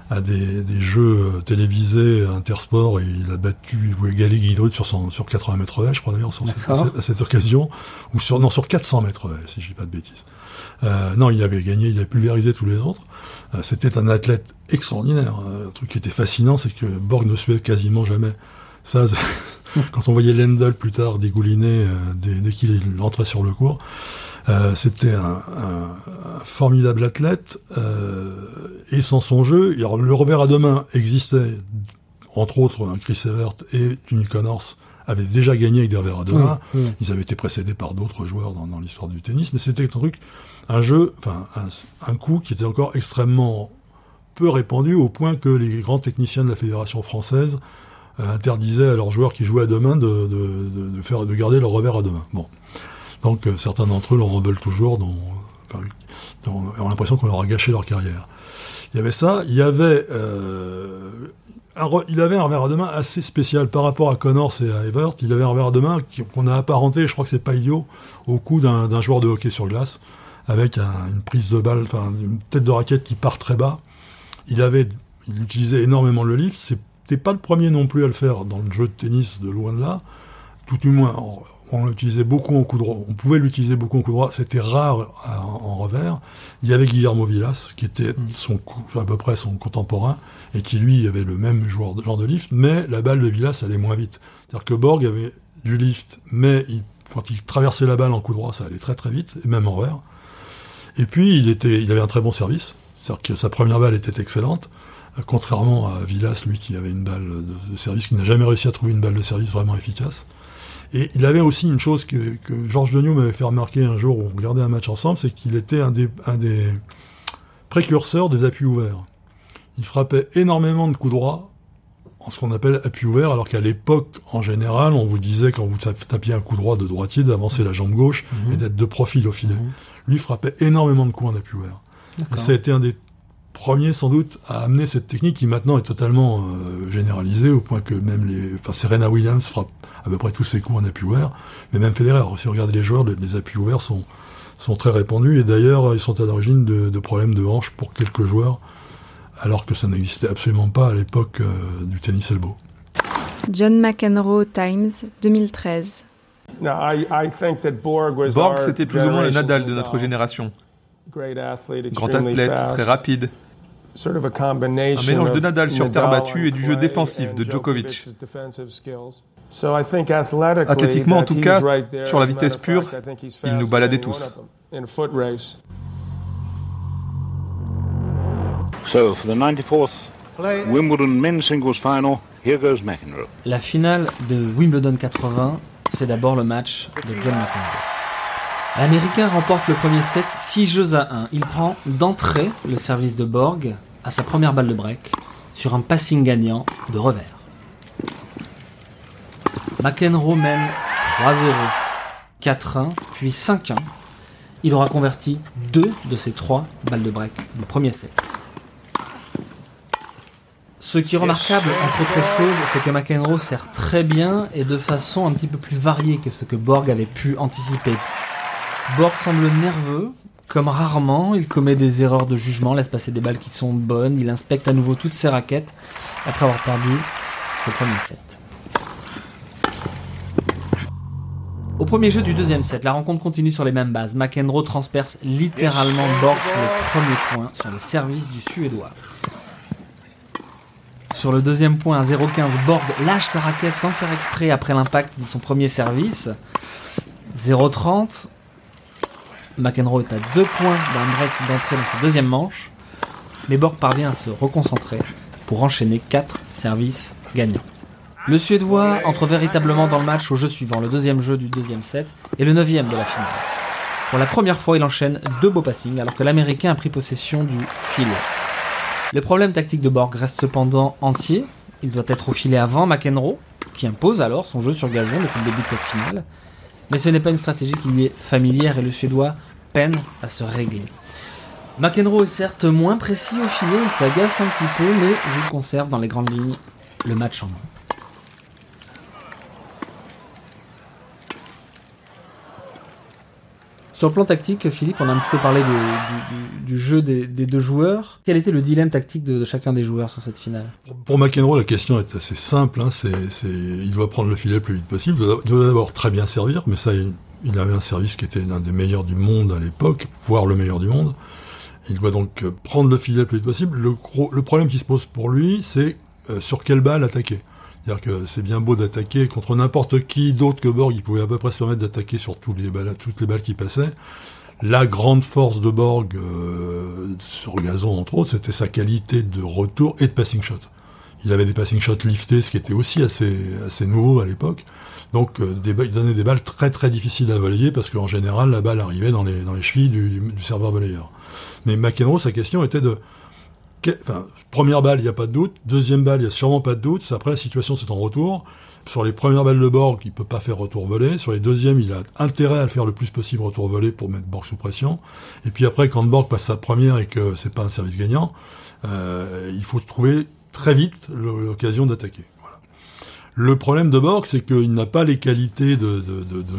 à des, des, jeux télévisés intersport et il a battu ou égalé Guidrut sur son sur 80 mètres haies, je crois d'ailleurs à, cette occasion ou sur non sur 400 mètres haies, si je dis pas de bêtises. Euh, non, il avait gagné, il a pulvérisé tous les autres. Euh, c'était un athlète extraordinaire. Euh, un truc qui était fascinant, c'est que Borg ne suivait quasiment jamais. Ça, quand on voyait Lendl plus tard dégouliner dès, qu'il entrait sur le cours, c'était un, formidable athlète. et sans son jeu, le revers à deux existait, entre autres, un Chris Evert et Jimmy Connors avaient déjà gagné avec des revers à deux mains. Ils avaient été précédés par d'autres joueurs dans, dans l'histoire du tennis, mais c'était un truc un jeu, enfin un, coup qui était encore extrêmement peu répandu au point que les grands techniciens de la fédération française euh, interdisaient à leurs joueurs qui jouaient à deux mains de, de, faire de garder leur revers à deux mains. Bon, donc euh, certains d'entre eux l'en veulent toujours, dont, ont l'impression qu'on leur a gâché leur carrière. Il y avait ça, il y avait euh, il avait un revers à deux mains assez spécial par rapport à Connors et à Evert. Il avait un revers à deux qu'on a apparenté, je crois que c'est pas idiot, au coup d'un joueur de hockey sur glace avec une prise de balle, enfin une tête de raquette qui part très bas. Il avait, il utilisait énormément le lift. C'était pas le premier non plus à le faire dans le jeu de tennis de loin de là. Tout du moins, on, l'utilisait beaucoup en coup droit. On pouvait l'utiliser beaucoup en coup droit. C'était rare en, revers. Il y avait Guillermo Villas, qui était mm. son à peu près son contemporain, et qui lui avait le même genre de, genre de lift, mais la balle de Villas allait moins vite. C'est-à-dire que Borg avait du lift, mais quand il traversait la balle en coup droit, ça allait très très vite, et même en revers. Et puis, il, était, il avait un très bon service. C'est-à-dire que sa première balle était excellente. Contrairement à Villas, lui qui avait une balle de, service, qui n'a jamais réussi à trouver une balle de service vraiment efficace. Et il avait aussi une chose que, que Georges Degnaud m'avait fait remarquer un jour où on regardait un match ensemble, c'est qu'il était un des, un des précurseurs des appuis ouverts. Il frappait énormément de coups droits en ce qu'on appelle appui ouvert, alors qu'à l'époque, en général, on vous disait quand vous tapiez un coup droit de droitier d'avancer la jambe gauche mhm. et d'être de profil au filet. Mhm. Lui frappait énormément de coups en appui ouvert. Ça a été un des premier sans doute à amener cette technique qui maintenant est totalement euh, généralisée au point que même les, enfin Serena Williams frappe à peu près tous ses coups en appui ouvert, mais même Federer. Si vous regardez les joueurs, les, appuis ouverts sont sont très répandus et d'ailleurs ils sont à l'origine de, de, problèmes de hanche pour quelques joueurs, alors que ça n'existait absolument pas à l'époque euh, du tennis elbow. John McEnroe Times 2013. Borg, c'était plus ou moins le Nadal de notre génération. Grand athlète, très rapide. Un mélange de Nadal sur terre battue et du jeu défensif de Djokovic. Athlétiquement, en tout cas, sur la vitesse pure, il nous baladait tous. So, for the 94th Wimbledon men's singles final, here goes McEnroe. La finale de Wimbledon 80, c'est d'abord le match de John McEnroe. L'Américain remporte le premier set 6 jeux à 1. Il prend d'entrée le service de Borg à sa première balle de break sur un passing gagnant de revers. McEnroe mène 3-0, 4-1, puis 5-1. Il aura converti deux de ses trois balles de break du premier set. Ce qui est remarquable, entre autres choses, c'est que McEnroe sert très bien et de façon un petit peu plus variée que ce que Borg avait pu anticiper. Borg semble nerveux, comme rarement, il commet des erreurs de jugement, laisse passer des balles qui sont bonnes, il inspecte à nouveau toutes ses raquettes après avoir perdu ce premier set. Au premier jeu du deuxième set, la rencontre continue sur les mêmes bases. McEnroe transperce littéralement Borg sur le premier point, sur le service du Suédois. Sur le deuxième point, 0-15, Borg lâche sa raquette sans faire exprès après l'impact de son premier service. 0-30, McEnroe est à deux points d'un break d'entrée dans sa deuxième manche, mais Borg parvient à se reconcentrer pour enchaîner 4 services gagnants. Le Suédois entre véritablement dans le match au jeu suivant, le deuxième jeu du deuxième set et le neuvième de la finale. Pour la première fois, il enchaîne deux beaux passings alors que l'Américain a pris possession du filet. Le problème tactique de Borg reste cependant entier. Il doit être au filet avant McEnroe, qui impose alors son jeu sur gazon depuis le début de cette finale. Mais ce n'est pas une stratégie qui lui est familière et le Suédois peine à se régler. McEnroe est certes moins précis au filet, il s'agace un petit peu, mais il conserve dans les grandes lignes le match en main. Sur le plan tactique, Philippe, on a un petit peu parlé du, jeu des, deux joueurs. Quel était le dilemme tactique de, chacun des joueurs sur cette finale? Pour McEnroe, la question est assez simple. Hein. il doit prendre le filet le plus vite possible. Il doit d'abord très bien servir, mais ça, il, avait un service qui était l'un des meilleurs du monde à l'époque, voire le meilleur du monde. Il doit donc prendre le filet le plus vite possible. Le, le problème qui se pose pour lui, c'est euh, sur quelle balle attaquer. C'est-à-dire que c'est bien beau d'attaquer contre n'importe qui d'autre que Borg, il pouvait à peu près se permettre d'attaquer sur toutes les balles, toutes les balles qui passaient. La grande force de Borg euh, sur gazon entre autres, c'était sa qualité de retour et de passing shot. Il avait des passing shots liftés, ce qui était aussi assez assez nouveau à l'époque. Donc euh, il donnait des balles très très difficiles à voler parce qu'en général la balle arrivait dans les dans les chevilles du, du serveur volleyeur. Mais McEnroe, sa question était de enfin, première balle, il n'y a pas de doute. Deuxième balle, il n'y a sûrement pas de doute. Après, la situation, c'est en retour. Sur les premières balles de Borg, il peut pas faire retour volé. Sur les deuxièmes, il a intérêt à le faire le plus possible retour volé pour mettre Borg sous pression. Et puis après, quand Borg passe sa première et que c'est pas un service gagnant, euh, il faut trouver très vite l'occasion d'attaquer. Le problème de Borg, c'est qu'il n'a pas les qualités de,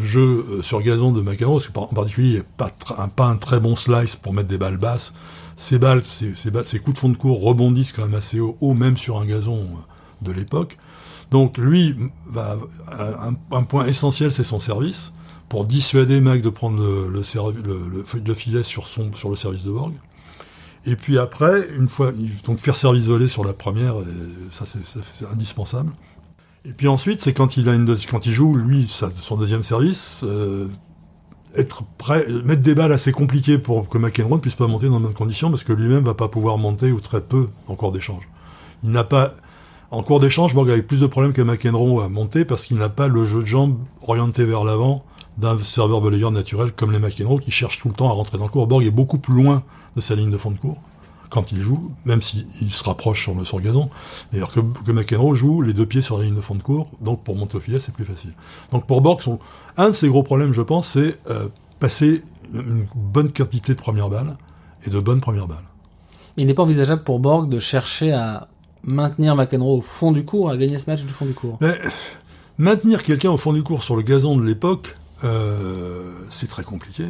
jeu euh, sur gazon de Macaro, parce qu'en particulier, il n'a pas, pas un très bon slice pour mettre des balles basses ces balles, ces, coups de fond de cours rebondissent quand même assez haut, même sur un gazon de l'époque. Donc lui, va, un, point essentiel, c'est son service, pour dissuader Mac de prendre le, le, filet sur le service de Borg. Et puis après, une fois, donc faire service volé sur la première, ça c'est indispensable. Et puis ensuite, c'est quand il a une quand il joue lui son deuxième service, euh, être prêt, mettre des balles assez compliquées pour que McEnroe ne puisse pas monter dans de bonnes conditions parce que lui-même va pas pouvoir monter ou très peu en cours d'échange. Il n'a pas, en cours d'échange, Borg avait plus de problèmes que McEnroe à monter parce qu'il n'a pas le jeu de jambes orienté vers l'avant d'un serveur volleyeur naturel comme les McEnroe qui cherchent tout le temps à rentrer dans le cours. Borg est beaucoup plus loin de sa ligne de fond de cours quand il joue, même s'il se rapproche sur le, sur gazon. D'ailleurs que, que McEnroe joue les deux pieds sur la ligne de fond de cours, donc pour filet, c'est plus facile. Donc pour Borg, son, un de ses gros problèmes, je pense, c'est euh, passer une bonne quantité de premières balles et de bonnes premières balles. il n'est pas envisageable pour Borg de chercher à maintenir McEnroe au fond du cours, à gagner ce match du fond du cours. maintenir quelqu'un au fond du cours sur le gazon de l'époque, euh, c'est très compliqué.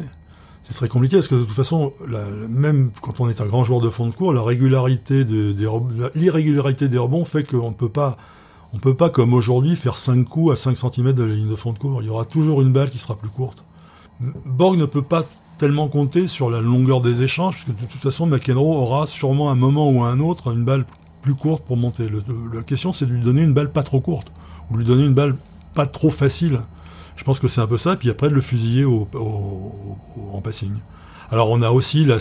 C'est très compliqué parce que de toute façon, même quand on est un grand joueur de fond de cours, la régularité de, l'irrégularité des rebonds fait qu'on peut pas, on peut pas comme aujourd'hui faire 5 coups à 5 cm de la ligne de fond de cours. Il y aura toujours une balle qui sera plus courte. Borg ne peut pas tellement compter sur la longueur des échanges, parce que de toute façon, McEnroe aura sûrement un moment ou un autre une balle plus courte pour monter. la question, c'est de lui donner une balle pas trop courte, ou lui donner une balle pas trop facile. Je pense que c'est un peu ça, puis après de le fusiller au, en passing. Alors on a aussi la,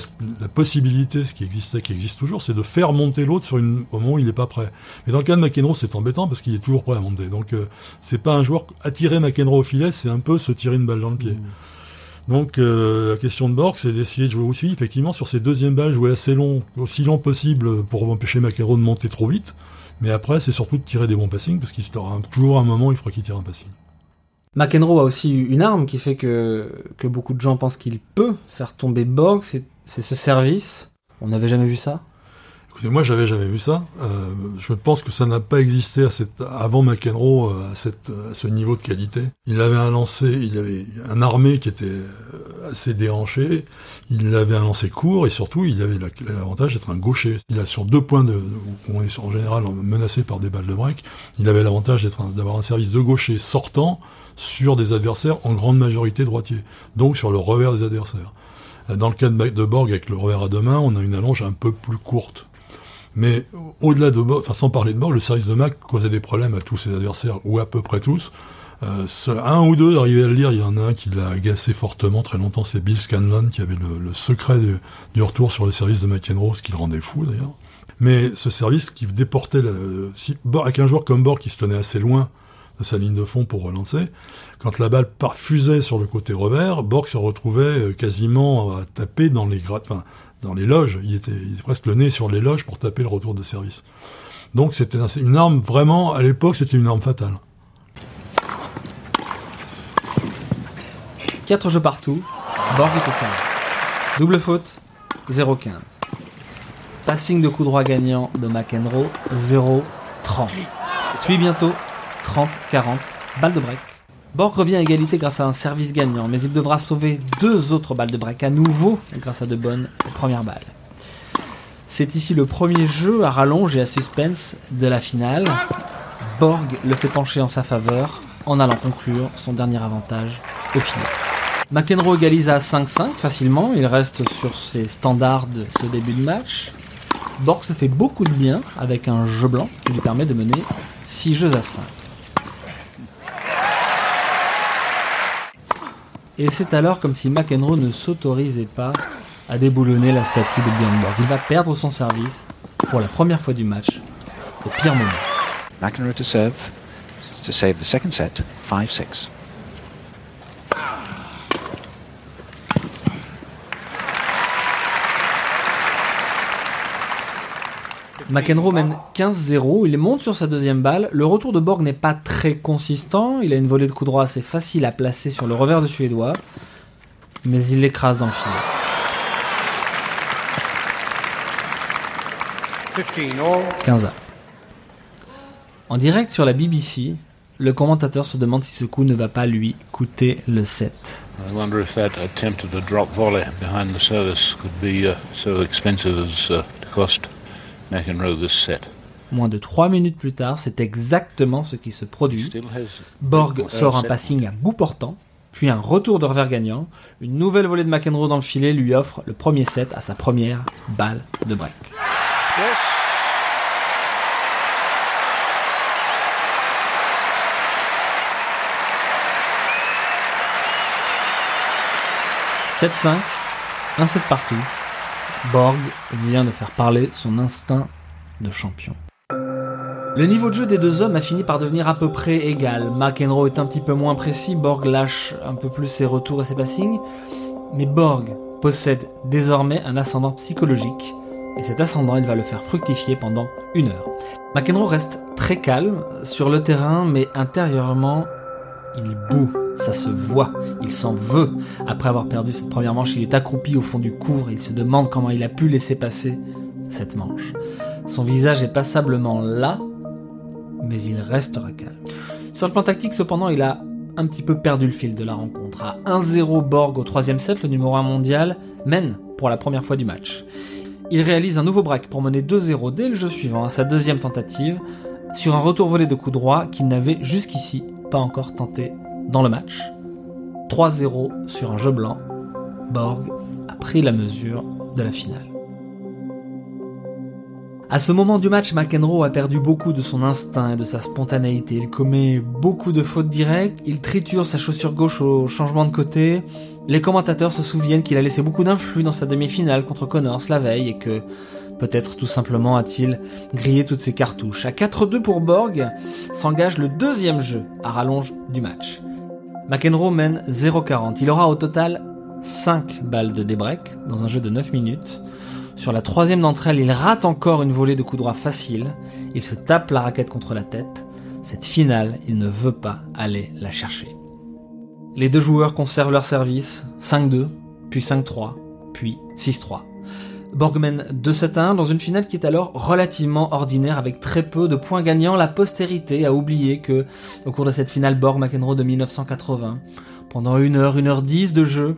possibilité, ce qui existait, qui existe toujours, c'est de faire monter l'autre sur une, au moment où il n'est pas prêt. Mais dans le cas de McEnroe, c'est embêtant parce qu'il est toujours prêt à monter. Donc euh, c'est pas un joueur attirer McEnroe au filet, c'est un peu se tirer une balle dans le pied. Mmh. Donc euh, la question de Borg, c'est d'essayer de jouer aussi, effectivement, sur ces deuxièmes balles, jouer assez long, aussi long possible pour empêcher McEnroe de monter trop vite. Mais après, c'est surtout de tirer des bons passings, parce qu'il aura toujours un moment, il faudra qu'il tire un passing. McEnroe a aussi une arme qui fait que, que beaucoup de gens pensent qu'il peut faire tomber Borg, c'est ce service. On n'avait jamais vu ça Écoutez, moi j'avais jamais vu ça. Euh, je pense que ça n'a pas existé avant McEnroe euh, à, cette, à ce niveau de qualité. Il avait un lancer, il avait un armé qui était euh, assez déhanché, il avait un lancer court et surtout il avait l'avantage d'être un gaucher. Il a sur deux points de, où on est en général menacé par des balles de break, il avait l'avantage d'avoir un service de gaucher sortant sur des adversaires en grande majorité droitiers, donc sur le revers des adversaires. Dans le cas de Borg, avec le revers à deux mains, on a une allonge un peu plus courte. Mais au-delà de Borg, enfin sans parler de Borg, le service de Mac causait des problèmes à tous ses adversaires, ou à peu près tous. Euh, un ou deux arrivaient à le lire, il y en a un qui l'a agacé fortement très longtemps, c'est Bill Scanlon qui avait le, secret du, retour sur le service de McEnroe, ce qui le rendait fou d'ailleurs. Mais ce service qui déportait, le, si, avec un joueur comme Borg qui se tenait assez loin de sa ligne de fond pour relancer. Quand la balle parfusait sur le côté revers, Borg se retrouvait euh, quasiment à taper dans les loges. Il était, presque le nez sur les loges pour taper le retour de service. Donc c'était une arme vraiment, à l'époque, c'était une arme fatale. Quatre jeux partout, Borg est au service. Double faute, 0-15. Passing de coup droit gagnant de McEnroe, 0-30. Puis bientôt, 30-40, balle de break. Borg revient à égalité grâce à un service gagnant, mais il devra sauver deux autres balles de break à nouveau grâce à de bonnes premières balles. C'est ici le premier jeu à rallonge et à suspense de la finale. Borg le fait pencher en sa faveur en allant conclure son dernier avantage au filet. McEnroe égalise à 5-5 facilement, il reste sur ses standards de ce début de match. Borg se fait beaucoup de bien avec un jeu blanc qui lui permet de mener 6 jeux à 5. Et c'est alors comme si McEnroe ne s'autorisait pas à déboulonner la statue de Björn Borg. Il va perdre son service pour la première fois du match, au pire moment. McEnroe to serve, to save the second set, 5-6. McEnroe mène 15-0, il monte sur sa deuxième balle. Le retour de Borg n'est pas très consistant, il a une volée de coup droit assez facile à placer sur le revers de Suédois, mais il l'écrase dans le filet. 15 En direct sur la BBC, le commentateur se demande si ce coup ne va pas lui coûter le set. I wonder if that attempt at a drop volley behind the service could be uh, so expensive as uh, to cost Moins de 3 minutes plus tard, c'est exactement ce qui se produit. Borg sort un passing à bout portant, puis un retour de revers gagnant. Une nouvelle volée de McEnroe dans le filet lui offre le premier set à sa première balle de break. 7-5, un set partout. Borg vient de faire parler son instinct de champion. Le niveau de jeu des deux hommes a fini par devenir à peu près égal. McEnroe est un petit peu moins précis, Borg lâche un peu plus ses retours et ses passings, mais Borg possède désormais un ascendant psychologique, et cet ascendant il va le faire fructifier pendant une heure. McEnroe reste très calme sur le terrain, mais intérieurement, il bout ça se voit, il s'en veut. Après avoir perdu cette première manche, il est accroupi au fond du cours et il se demande comment il a pu laisser passer cette manche. Son visage est passablement là, mais il restera calme. Sur le plan tactique, cependant, il a un petit peu perdu le fil de la rencontre. À 1-0 Borg au troisième set, le numéro 1 mondial mène pour la première fois du match. Il réalise un nouveau break pour mener 2-0 dès le jeu suivant à sa deuxième tentative, sur un retour volé de coup droit qu'il n'avait jusqu'ici pas encore tenté dans le match. 3-0 sur un jeu blanc, Borg a pris la mesure de la finale. À ce moment du match, McEnroe a perdu beaucoup de son instinct et de sa spontanéité. Il commet beaucoup de fautes directes, il triture sa chaussure gauche au changement de côté. Les commentateurs se souviennent qu'il a laissé beaucoup d'influx dans sa demi-finale contre Connors la veille et que peut-être tout simplement a-t-il grillé toutes ses cartouches. À 4-2 pour Borg, s'engage le deuxième jeu à rallonge du match. McEnroe mène 0-40. Il aura au total 5 balles de débreak dans un jeu de 9 minutes. Sur la troisième d'entre elles, il rate encore une volée de coups droits facile. Il se tape la raquette contre la tête. Cette finale, il ne veut pas aller la chercher. Les deux joueurs conservent leur service, 5-2, puis 5-3, puis 6-3. Borgman 2-7-1 dans une finale qui est alors relativement ordinaire avec très peu de points gagnants. La postérité a oublié que, au cours de cette finale Borg-McEnroe de 1980, pendant 1 heure, 1 heure 10 de jeu,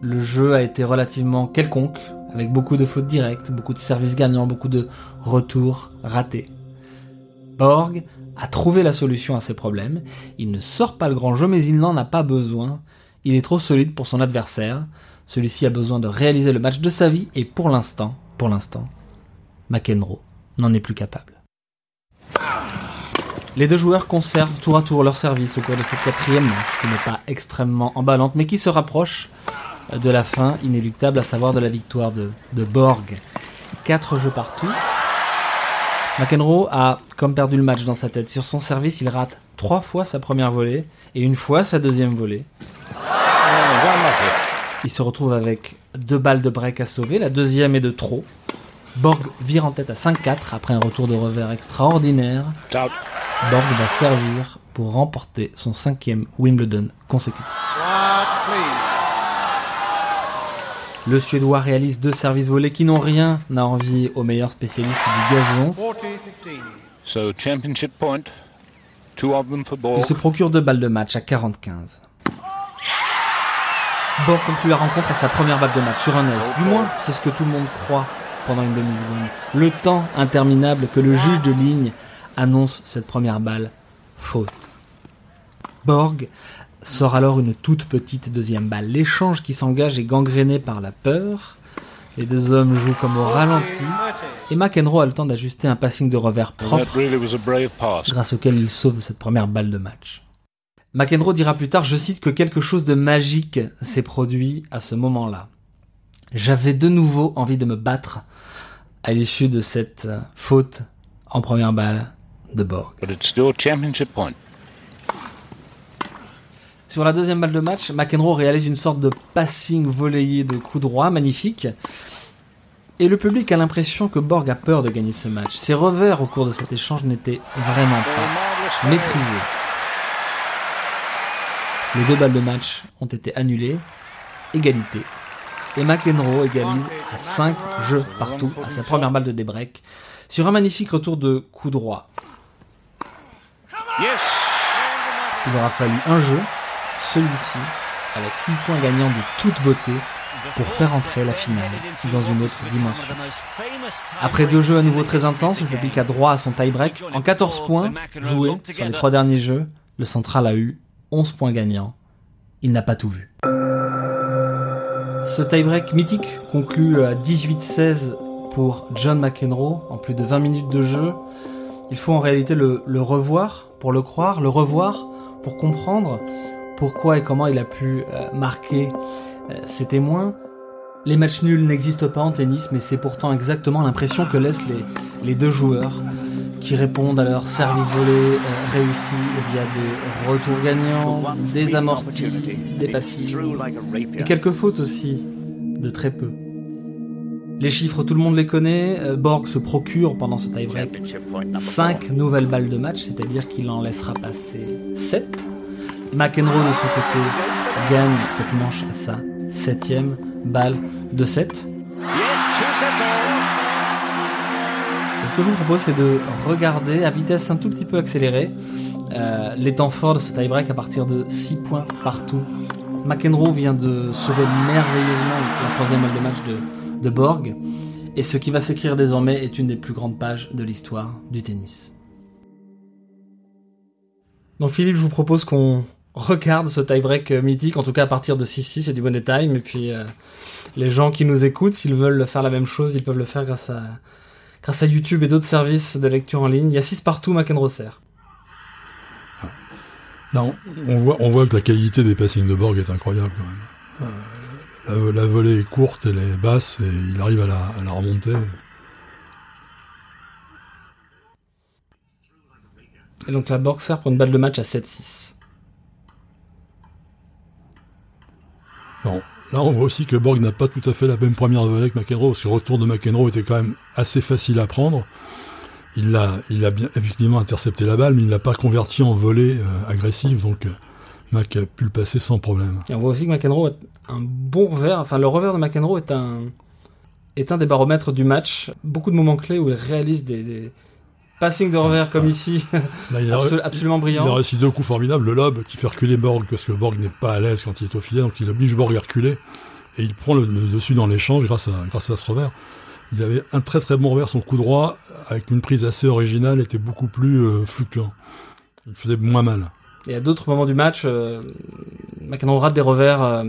le jeu a été relativement quelconque, avec beaucoup de fautes directes, beaucoup de services gagnants, beaucoup de retours ratés. Borg a trouvé la solution à ses problèmes, il ne sort pas le grand jeu mais il n'en a pas besoin, il est trop solide pour son adversaire, celui-ci a besoin de réaliser le match de sa vie et pour l'instant, pour l'instant, McEnroe n'en est plus capable. Les deux joueurs conservent tour à tour leur service au cours de cette quatrième manche, qui n'est pas extrêmement emballante, mais qui se rapproche de la fin inéluctable, à savoir de la victoire de, Borg. Quatre jeux partout. McEnroe a comme perdu le match dans sa tête. Sur son service, il rate trois fois sa première volée et une fois sa deuxième volée. Il se retrouve avec deux balles de break à sauver, la deuxième est de trop. Borg vire en tête à 5-4 après un retour de revers extraordinaire. Borg va servir pour remporter son cinquième Wimbledon consécutif. Le Suédois réalise deux services volés qui n'ont rien à envier au meilleur spécialiste du gazon. Il se procure deux balles de match à 40-15. Borg conclut la rencontre à sa première balle de match sur un ace. Du moins, c'est ce que tout le monde croit pendant une demi-seconde. Le temps interminable que le juge de ligne annonce cette première balle faute. Borg sort alors une toute petite deuxième balle. L'échange qui s'engage est gangréné par la peur. Les deux hommes jouent comme au ralenti et McEnroe a le temps d'ajuster un passing de revers propre grâce auquel il sauve cette première balle de match. McEnroe dira plus tard, je cite, que quelque chose de magique s'est produit à ce moment-là. J'avais de nouveau envie de me battre à l'issue de cette faute en première balle de Borg. Sur la deuxième balle de match, McEnroe réalise une sorte de passing volleyé de coup droit magnifique. Et le public a l'impression que Borg a peur de gagner ce match. Ses revers au cours de cet échange n'étaient vraiment pas maîtrisés. Les deux balles de match ont été annulées. Égalité. Et McEnroe égalise à 5 jeux partout à sa première balle de débreak sur un magnifique retour de coup droit. Il aura fallu un jeu celui-ci avec 6 points gagnants de toute beauté pour faire entrer la finale dans une autre dimension. Après deux jeux à nouveau très intenses, le public a droit à son tie-break. En 14 points joués sur les trois derniers jeux, le central a eu 11 points gagnants. Il n'a pas tout vu. Ce tie-break mythique conclut à 18-16 pour John McEnroe en plus de 20 minutes de jeu. Il faut en réalité le, revoir pour le croire, le revoir pour comprendre pourquoi et comment il a pu euh, marquer euh, ses témoins. Les matchs nuls n'existent pas en tennis, mais c'est pourtant exactement l'impression que laissent les, deux joueurs qui répondent à leur service volé euh, réussi via des retours gagnants, des amortis, des passifs et quelques fautes aussi, de très peu. Les chiffres, tout le monde les connaît. Borg se procure pendant ce tie-break 5 nouvelles balles de match, c'est-à-dire qu'il en laissera passer 7 McEnroe de son côté gagne cette manche à sa septième balle de 7. Ce que je vous propose, c'est de regarder à vitesse un tout petit peu accélérée euh, les temps forts de ce tie-break à partir de 6 points partout. McEnroe vient de sauver merveilleusement la troisième balle de match de, Borg. Et ce qui va s'écrire désormais est une des plus grandes pages de l'histoire du tennis. Donc Philippe, je vous propose qu'on regarde ce tie-break mythique, en tout cas à partir de 6-6 et du bonnet time. Et puis euh, les gens qui nous écoutent, s'ils veulent faire la même chose, ils peuvent le faire grâce à, grâce à YouTube et d'autres services de lecture en ligne. Il y a 6 partout McEnroe. Là, on, voit, on voit que la qualité des passings de Borg est incroyable quand même. Euh, la, volée est courte, elle est basse et il arrive à la, à la remonter. Et donc la Borg sert pour une balle de match à 7-6. Non. Là, on voit aussi que Borg n'a pas tout à fait la même première volée que McEnroe, parce que le retour de McEnroe était quand même assez facile à prendre il l'a, il a bien effectivement intercepté la balle, mais il l'a pas converti en volée euh, agressive, donc euh, Mac a pu le passer sans problème. On voit aussi que McEnroe a un bon revers, enfin le revers de McEnroe est un est un des baromètres du match. Beaucoup de moments clés où il réalise des passings de revers comme ici, il absolument brillant. Il a réussi deux coups formidables, le lob qui fait reculer Borg parce que Borg n'est pas à l'aise quand il est au filet, donc il oblige Borg à reculer et il prend le, le dessus dans l'échange grâce à grâce à ce revers. Il avait un très très bon revers, son coup droit, avec une prise assez originale, était beaucoup plus euh, fluctuant. Il faisait moins mal. Et à d'autres moments du match, euh, McEnroe rate des revers euh,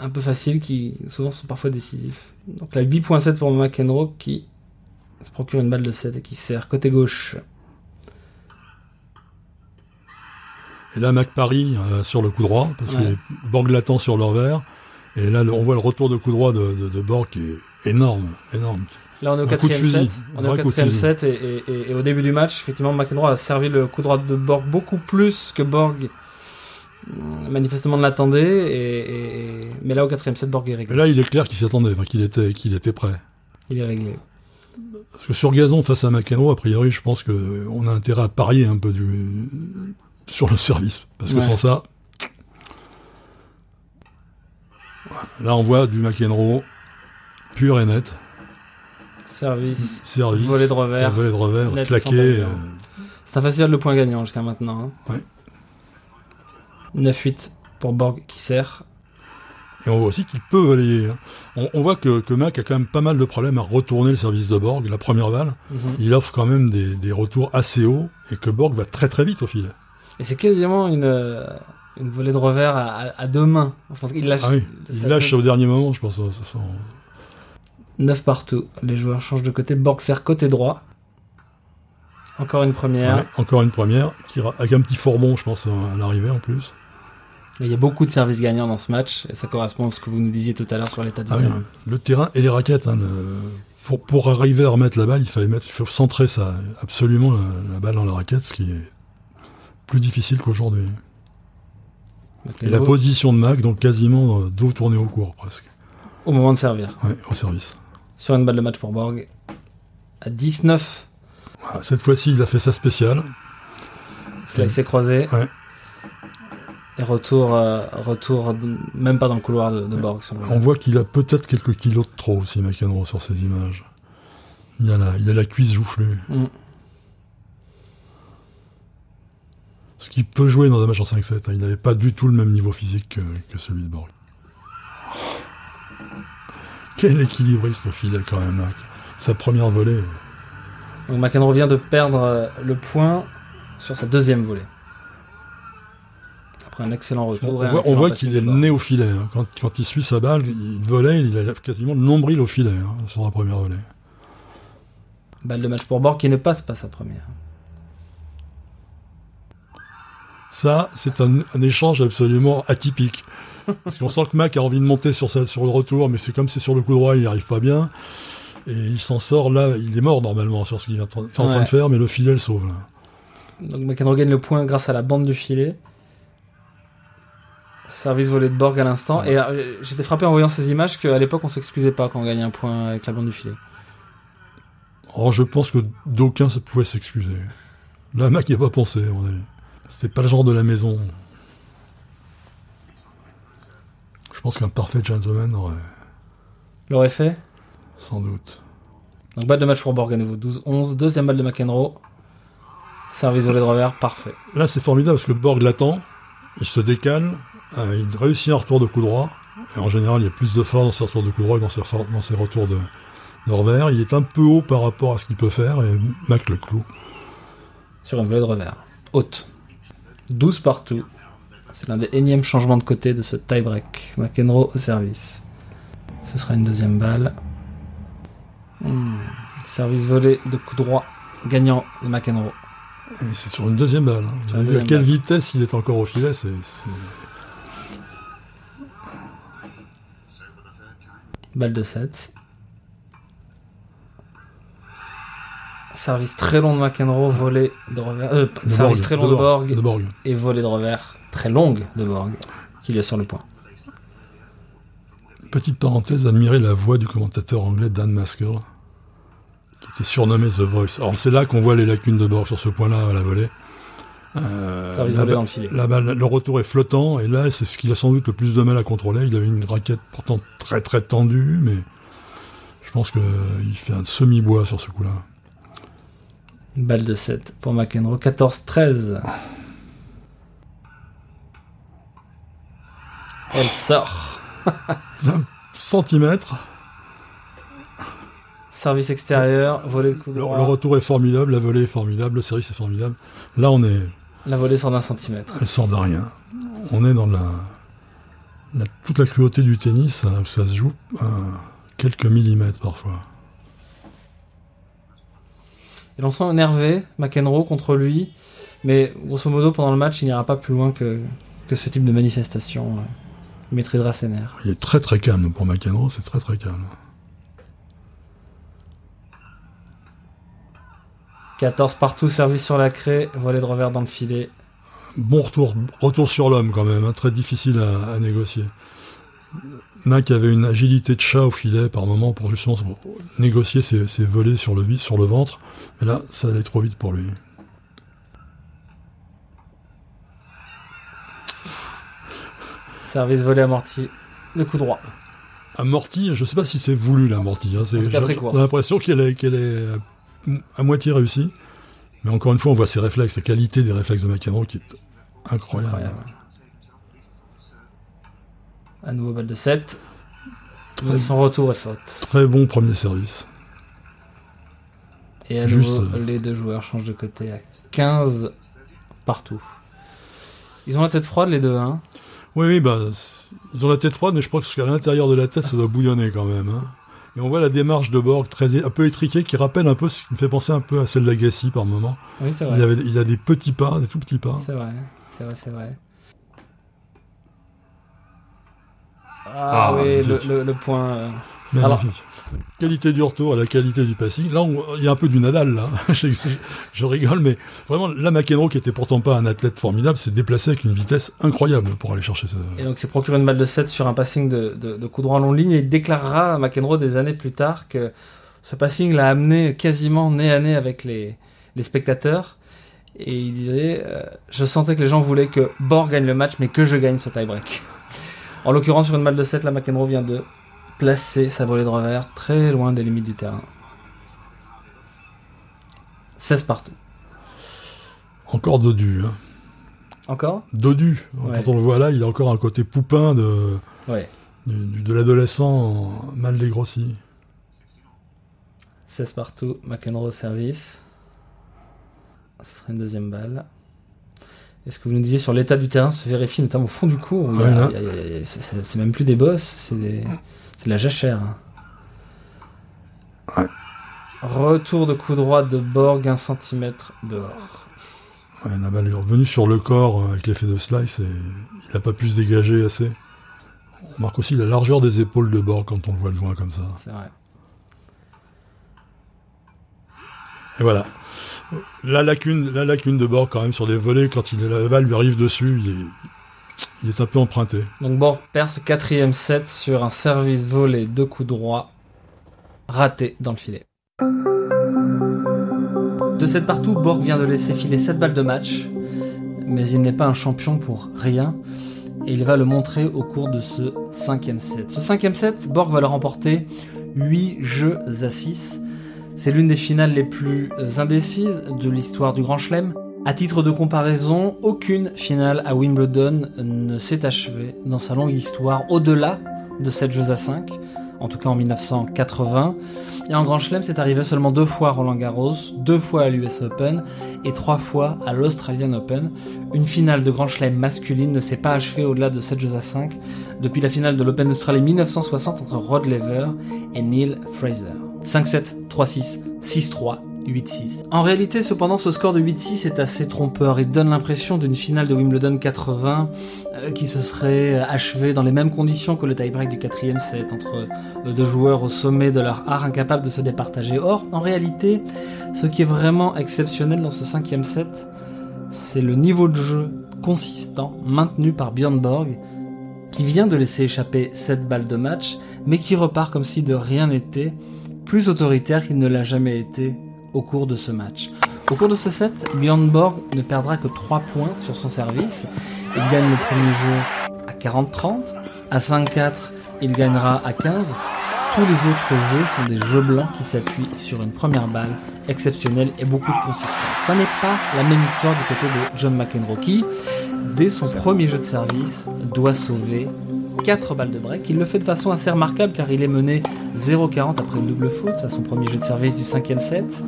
un peu faciles qui souvent sont parfois décisifs. Donc là, 8.7 pour McEnroe qui se procure une balle de 7 et qui sert côté gauche. Et là, Mac Paris euh, sur le coup droit, parce que Borg l'attend sur le revers. Et là, on voit le retour de coup droit de, de, de Borg qui est énorme, énorme. Là, on est au quatrième set. On est au quatrième set et, et, et, au début du match, effectivement, McEnroe a servi le coup droit de Borg beaucoup plus que Borg mm, manifestement ne l'attendait. Et, mais là, au quatrième set, Borg est réglé. là, il est clair qu'il s'y attendait, qu'il était, qu'il était prêt. Il est réglé. Parce que sur gazon, face à McEnroe, a priori, je pense qu'on a intérêt à parier un peu du, sur le service. Parce que sans ça. Là, on voit du McEnroe pur et net. Service, Service volet de revers. Volet de revers, claqué. Euh. C'est un festival de points gagnants jusqu'à maintenant. Hein. 9-8 pour Borg qui sert. Et on voit aussi qu'il peut. Hein. On, voit que, que, Mac a quand même pas mal de problèmes à retourner le service de Borg, la première balle. Mhm. Il offre quand même des, des, retours assez hauts et que Borg va très très vite au fil. Et c'est quasiment une, euh, une volée de revers à, à, deux mains. il lâche, ah il lâche au dernier moment, je pense. 9 partout. Les joueurs changent de côté. Borg sert côté droit. Encore une première. encore une première, qui, avec un petit fourbon, je pense, à l'arrivée en plus. Il y a beaucoup de services gagnants dans ce match, et ça correspond à ce que vous nous disiez tout à l'heure sur l'état du ah terrain. Le terrain et les raquettes. Hein, pour, arriver à remettre la balle, il fallait mettre, il faut centrer ça, absolument la, balle dans la raquette, ce qui est plus difficile qu'aujourd'hui. Et la position de Mac, donc quasiment euh, dos tourné au cours presque. Au moment de servir. Oui, au service sur une balle de match pour Borg. À 19. cette fois-ci, il a fait sa spéciale. il s'est croisé. Et retour, euh, retour même pas dans le couloir de, Borg. On voit qu'il a peut-être quelques kilos de trop aussi, McEnroe, sur ces images. Il a la, il a la cuisse joufflue. Mm. Ce qui peut jouer dans un match en 5-7. Hein. Il n'avait pas du tout le même niveau physique que, que celui de Borg. Quel équilibriste au filet quand même. Hein. Sa première volée. Donc McEnroe vient de perdre euh, le point sur sa deuxième volée. Un excellent retour. On, voit, qu'il est né au filet. Hein. Quand, il suit sa balle, il volait, il a quasiment le nombril au filet hein, sur la première volée. Balle de match pour bord qui ne passe pas sa première. Ça, c'est un, échange absolument atypique. Parce qu'on sent que Mac a envie de monter sur, sur le retour, mais c'est comme c'est sur le coup droit, il n'y arrive pas bien. Et il s'en sort là, il est mort normalement sur ce qu'il est en train de faire, mais le filet le sauve. Donc McEnroe gagne le point grâce à la bande du filet. Service volé de Borg à l'instant. Et euh, j'étais frappé en voyant ces images qu'à l'époque on s'excusait pas quand on gagnait un point avec la bande du filet. Oh, je pense que d'aucuns pouvaient s'excuser. Là, Mac n'y a pas pensé, C'était pas le genre de la maison. Je pense qu'un parfait gentleman aurait. L'aurait fait Sans doute. Donc balle de match pour Borg à nouveau, 12-11. Deuxième balle de McEnroe. Service volé de revers, parfait. Là, c'est formidable parce que Borg l'attend, il se décale, il réussit un retour de coup droit. Et en général, il y a plus de force dans ses retours de coup droit et dans ses, dans ses retours de, de, revers. Il est un peu haut par rapport à ce qu'il peut faire et Mac le clou. Sur une volée de revers. Haute. 12 partout. C'est l'un des énièmes changements de côté de ce tie-break. McEnroe au service. Ce sera une deuxième balle. Hmm. Service volé de coup droit gagnant de McEnroe. C'est sur une deuxième balle. Hein. à quelle vitesse il est encore au filet c'est, Balle de 7. Service très long de McEnroe, volé de revers. Euh, service très long de, Borg, Et volé de revers très longue de Borg, qui est sur le point. Petite parenthèse, admirer la voix du commentateur anglais Dan Maskell qui était surnommé The Voice. Alors c'est là qu'on voit les lacunes de bord sur ce point-là à la volée. Euh, la, dans le, filet. le retour est flottant et là c'est ce qu'il a sans doute le plus de mal à contrôler. Il avait une raquette pourtant très très tendue, mais je pense qu'il fait un semi-bois sur ce coup-là. Balle de 7 pour McEnroe, 14-13. Elle sort. D'un centimètre. Service extérieur, volée de coup le, retour est formidable, la volée est formidable, le service est formidable. Là, on est. La volée sort d'un centimètre. Elle sort de rien. On est dans la, toute la cruauté du tennis, hein, ça se joue à quelques millimètres parfois. Et l'on sent énervé, McEnroe contre lui, mais grosso modo, pendant le match, il n'ira pas plus loin que, que ce type de manifestation. Il maîtrisera ses nerfs. Il est très très calme pour McEnroe, c'est très très calme. 14 partout, service sur la craie, volée de revers dans le filet. Bon retour, retour sur l'homme quand même, hein, très difficile à, négocier. Mac avait une agilité de chat au filet par moment pour justement négocier ses, volets sur le, sur le ventre, mais là ça allait trop vite pour lui. Service volé amorti, de coup droit. Amorti, je sais pas si c'est voulu l'amorti. Hein, j'ai l'impression qu'elle est, qu'elle est à moitié réussi. Mais encore une fois, on voit ses réflexes, la qualité des réflexes de McEnroe qui est incroyable. À nouveau balle de 7. Son retour est faute. Très bon premier service. Et à nouveau, euh, les deux joueurs changent de côté à 15 partout. Ils ont la tête froide, les deux, hein? Oui, oui, bah, ils ont la tête froide, mais je crois que qu'à l'intérieur de la tête, ça doit bouillonner quand même. Hein. Et on voit la démarche de Borg très un peu étriquée qui rappelle un peu ce qui me fait penser un peu à celle d'Agassi par moment. Oui, c'est vrai. Il, avait, il a des petits pas, des tout petits pas. C'est vrai, c'est vrai, c'est vrai. Ah, ah oui, le, le, point. Euh, Magnifique. Qualité du retour et la qualité du passing. Là, il y a un peu du Nadal, là. je, rigole, mais vraiment, là, McEnroe, qui était pourtant pas un athlète formidable, s'est déplacé avec une vitesse incroyable pour aller chercher ça. Et donc, c'est procuré une balle de 7 sur un passing de, de, coup droit en longue ligne et il déclarera à McEnroe des années plus tard que ce passing l'a amené quasiment nez à nez avec les, les spectateurs. Et il disait, euh, je sentais que les gens voulaient que Borg gagne le match, mais que je gagne ce tie-break. En l'occurrence, sur une balle de 7, là, McEnroe vient de placer sa volée de revers très loin des limites du terrain. 16 partout. Encore dodu. Hein. Encore? Dodu. Quand on le voit là, il a encore un côté poupin de, de l'adolescent mal dégrossi. 16 partout, McEnroe service. Ce serait une deuxième balle. est ce que vous nous disiez sur l'état du terrain se vérifie notamment au fond du cours. c'est même plus des bosses, c'est des, c'est la jachère. Ouais. Retour de coup droit de Borg, un centimètre dehors. Ouais, la balle est revenue sur le corps euh, avec l'effet de slice et il n'a pas pu se dégager assez. On marque aussi la largeur des épaules de Borg quand on le voit de loin comme ça. C'est vrai. Et voilà. La lacune, la lacune de Borg quand même sur les volets, quand il, la balle lui arrive dessus, il est, il est un peu emprunté. Donc Borg perd ce quatrième set sur un service volé de coup droit raté dans le filet. De cette partout, Borg vient de laisser filer 7 balles de match, mais il n'est pas un champion pour rien, et il va le montrer au cours de ce cinquième set. Ce cinquième set, Borg va le remporter 8 jeux à 6. C'est l'une des finales les plus indécises de l'histoire du Grand Chelem. À titre de comparaison, aucune finale à Wimbledon ne s'est achevée dans sa longue histoire au-delà de 7 jeux à 5, en tout cas en 1980. Et en Grand Chelem, c'est arrivé seulement deux fois à Roland Garros, deux fois à l'US Open et trois fois à l'Australian Open. Une finale de Grand Chelem masculine ne s'est pas achevée au-delà de 7 jeux à 5 depuis la finale de l'Open d'Australie 1960 entre Rod Laver et Neil Fraser. 5-7, 3-6, 6-3 8-6. En réalité, cependant, ce score de 8-6 est assez trompeur. Il donne l'impression d'une finale de Wimbledon 80 euh, qui se serait achevée dans les mêmes conditions que le tie-break du quatrième set entre euh, deux joueurs au sommet de leur art incapables de se départager. Or, en réalité, ce qui est vraiment exceptionnel dans ce cinquième set, c'est le niveau de jeu consistant maintenu par Björn Borg qui vient de laisser échapper 7 balles de match, mais qui repart comme si de rien n'était, plus autoritaire qu'il ne l'a jamais été au cours de ce match. Au cours de ce set, Björn Borg ne perdra que 3 points sur son service. Il gagne le premier jeu à 40-30. À 5-4, il gagnera à 15. Tous les autres jeux sont des jeux blancs qui s'appuient sur une première balle exceptionnelle et beaucoup de consistance. Ça n'est pas la même histoire du côté de John McEnroe qui, dès son premier jeu de service, doit sauver 4 balles de break. Il le fait de façon assez remarquable car il est mené 0-40 après une double faute à son premier jeu de service du cinquième set.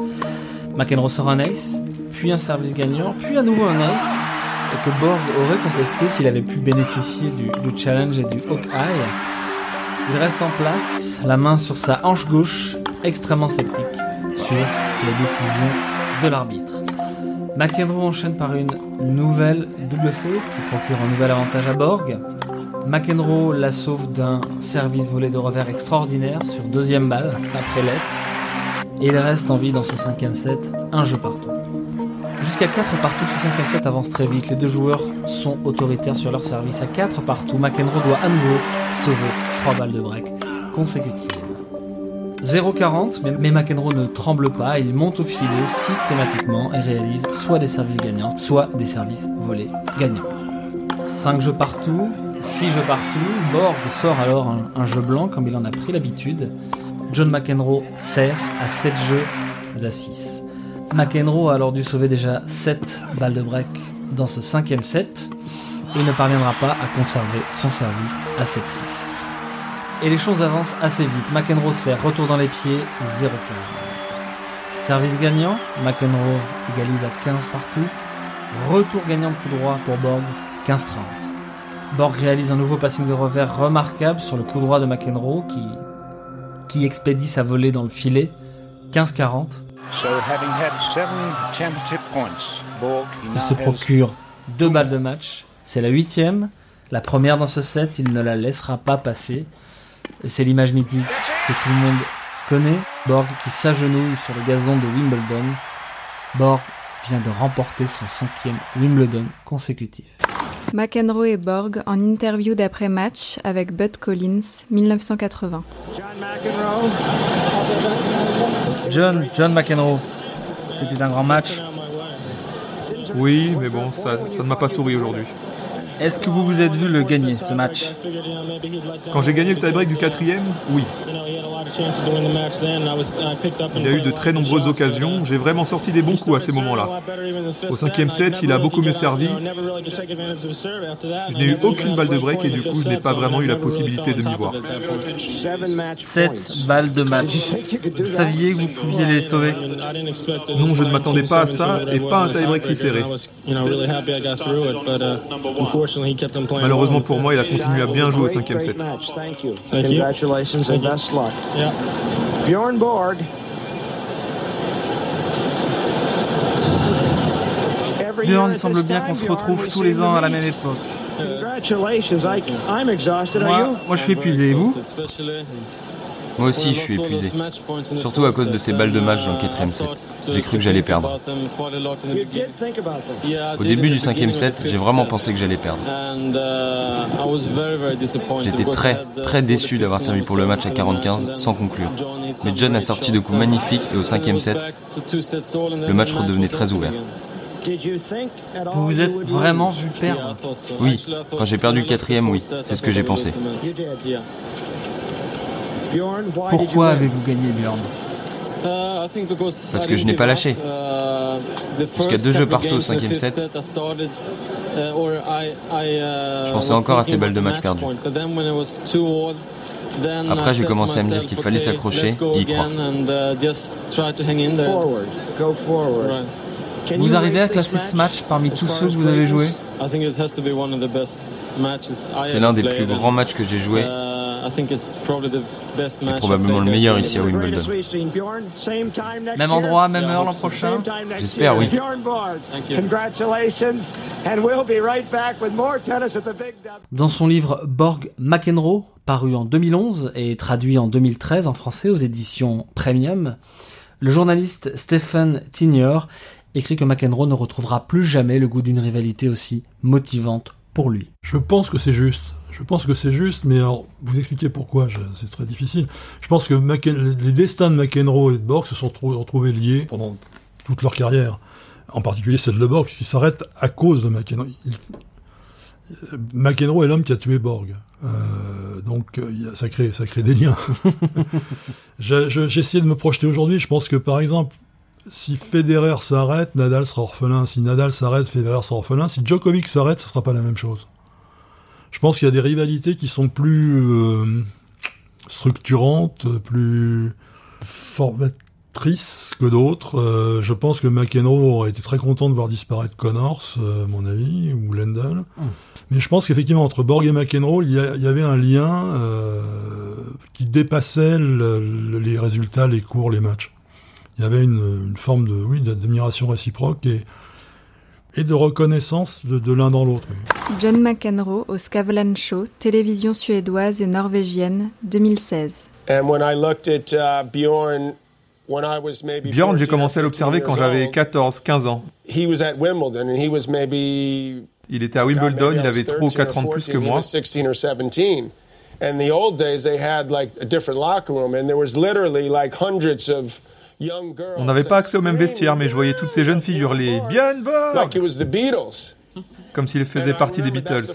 McEnroe sort un ace, puis un service gagnant, puis à nouveau un ace que Borg aurait contesté s'il avait pu bénéficier du, challenge et du Hawkeye. Il reste en place, la main sur sa hanche gauche, extrêmement sceptique sur les décisions de l'arbitre. McEnroe enchaîne par une nouvelle double faute qui procure un nouvel avantage à Borg. McEnroe la sauve d'un service volé de revers extraordinaire sur deuxième balle après let. Et il reste en vie dans ce cinquième set, un jeu partout. Jusqu'à 4 partout, ce cinquième set avance très vite. Les deux joueurs sont autoritaires sur leur service. À 4 partout, McEnroe doit à nouveau sauver 3 balles de break consécutives. 0,40, mais McEnroe ne tremble pas, il monte au filet systématiquement et réalise soit des services gagnants, soit des services volés gagnants. 5 jeux partout, 6 jeux partout, Borg sort alors un, jeu blanc comme il en a pris l'habitude. John McEnroe sert à 7 jeux à 6. McEnroe a alors dû sauver déjà 7 balles de break dans ce cinquième set et ne parviendra pas à conserver son service à 7-6. Et les choses avancent assez vite. McEnroe sert, retour dans les pieds, 0-15. Service gagnant, McEnroe égalise à 15 partout. Retour gagnant de coup droit pour Borg, 15-30. Borg réalise un nouveau passing de revers remarquable sur le coup droit de McEnroe qui, qui expédie sa volée dans le filet. 15-40. Il se procure deux balles de match. C'est la huitième. La première dans ce set, il ne la laissera pas passer. C'est l'image mythique que tout le monde connaît. Borg qui s'agenouille sur le gazon de Wimbledon. Borg vient de remporter son cinquième Wimbledon consécutif. McEnroe et Borg en interview d'après-match avec Bud Collins, 1980. John, John McEnroe, c'était un grand match. Oui, mais bon, ça, ça ne m'a pas souri aujourd'hui. Est-ce que vous vous êtes vu le gagner, ce match Quand j'ai gagné le tie-break du quatrième, oui. Il a eu de très nombreuses occasions. J'ai vraiment sorti des bons coups à ces moments-là. Au cinquième set, il a beaucoup mieux servi. Je n'ai eu aucune balle de break et du coup, je n'ai pas vraiment eu la possibilité de m'y voir. 7 balles de match. Vous saviez que vous pouviez les sauver Non, je ne m'attendais pas à ça et pas un tie-break si serré. Malheureusement pour moi, il a continué à bien jouer au cinquième set. Bjorn Borg. Bjorn, il semble bien qu'on se retrouve tous les ans à la même époque. Moi, moi je suis épuisé, et vous? Moi aussi, je suis épuisé. Surtout à cause de ces balles de match dans le quatrième set. J'ai cru que j'allais perdre. Au début du cinquième set, j'ai vraiment pensé que j'allais perdre. J'étais très, très déçu d'avoir servi pour le match à 45 sans conclure. Mais John a sorti de coups magnifiques et au cinquième set, le match redevenait très ouvert. Vous vous êtes vraiment vu perdre Oui, quand j'ai perdu le quatrième, oui, c'est ce que j'ai pensé. Pourquoi avez-vous gagné, Bjorn Parce que je n'ai pas lâché. Jusqu'à deux jeux partout au cinquième set, je pensais encore à ces balles de match perdues. Après, j'ai commencé à me dire qu'il fallait s'accrocher et y croire. Vous arrivez à classer ce match parmi tous ceux que vous avez joués? C'est l'un des plus grands matchs que j'ai joué et probablement le meilleur ici à Wimbledon. Même endroit, même heure l'an prochain J'espère, oui. Dans son livre Borg McEnroe, paru en 2011 et traduit en 2013 en français aux éditions Premium, le journaliste Stephen Tignor écrit que McEnroe ne retrouvera plus jamais le goût d'une rivalité aussi motivante pour lui. Je pense que c'est juste. Je pense que c'est juste, mais alors, vous expliquez pourquoi, c'est très difficile. Je pense que les destins de McEnroe et de Borg se sont retrouvés liés pendant toute leur carrière. En particulier celle de Borg, puisqu'il s'arrête à cause de McEnroe. McEnroe est l'homme qui a tué Borg. Euh, donc euh, ça, crée, ça crée des liens. J'ai essayé de me projeter aujourd'hui. Je pense que par exemple, si Federer s'arrête, Nadal sera orphelin. Si Nadal s'arrête, Federer sera orphelin. Si Djokovic s'arrête, ce sera pas la même chose. Je pense qu'il y a des rivalités qui sont plus euh, structurantes, plus formatrices que d'autres. Euh, je pense que McEnroe aurait été très content de voir disparaître Connors, euh, à mon avis, ou Lendl. Hmm. Mais je pense qu'effectivement, entre Borg et McEnroe, il y, avait un lien qui dépassait les résultats, les cours, les matchs il y avait une, forme de oui d'admiration réciproque et et de reconnaissance de, l'un dans l'autre. John McEnroe au Skavlan Show, télévision suédoise et norvégienne, 2016. Uh, Bjorn, j'ai commencé à l'observer quand j'avais 14-15 ans. Il était à Wimbledon, il avait 3 ou 4 ans de plus que moi. And the old days, they had like a different locker room, and there was literally like hundreds of on n'avait pas accès au même vestiaire, mais je voyais toutes ces jeunes filles hurler Bien comme s'ils faisaient partie des Beatles.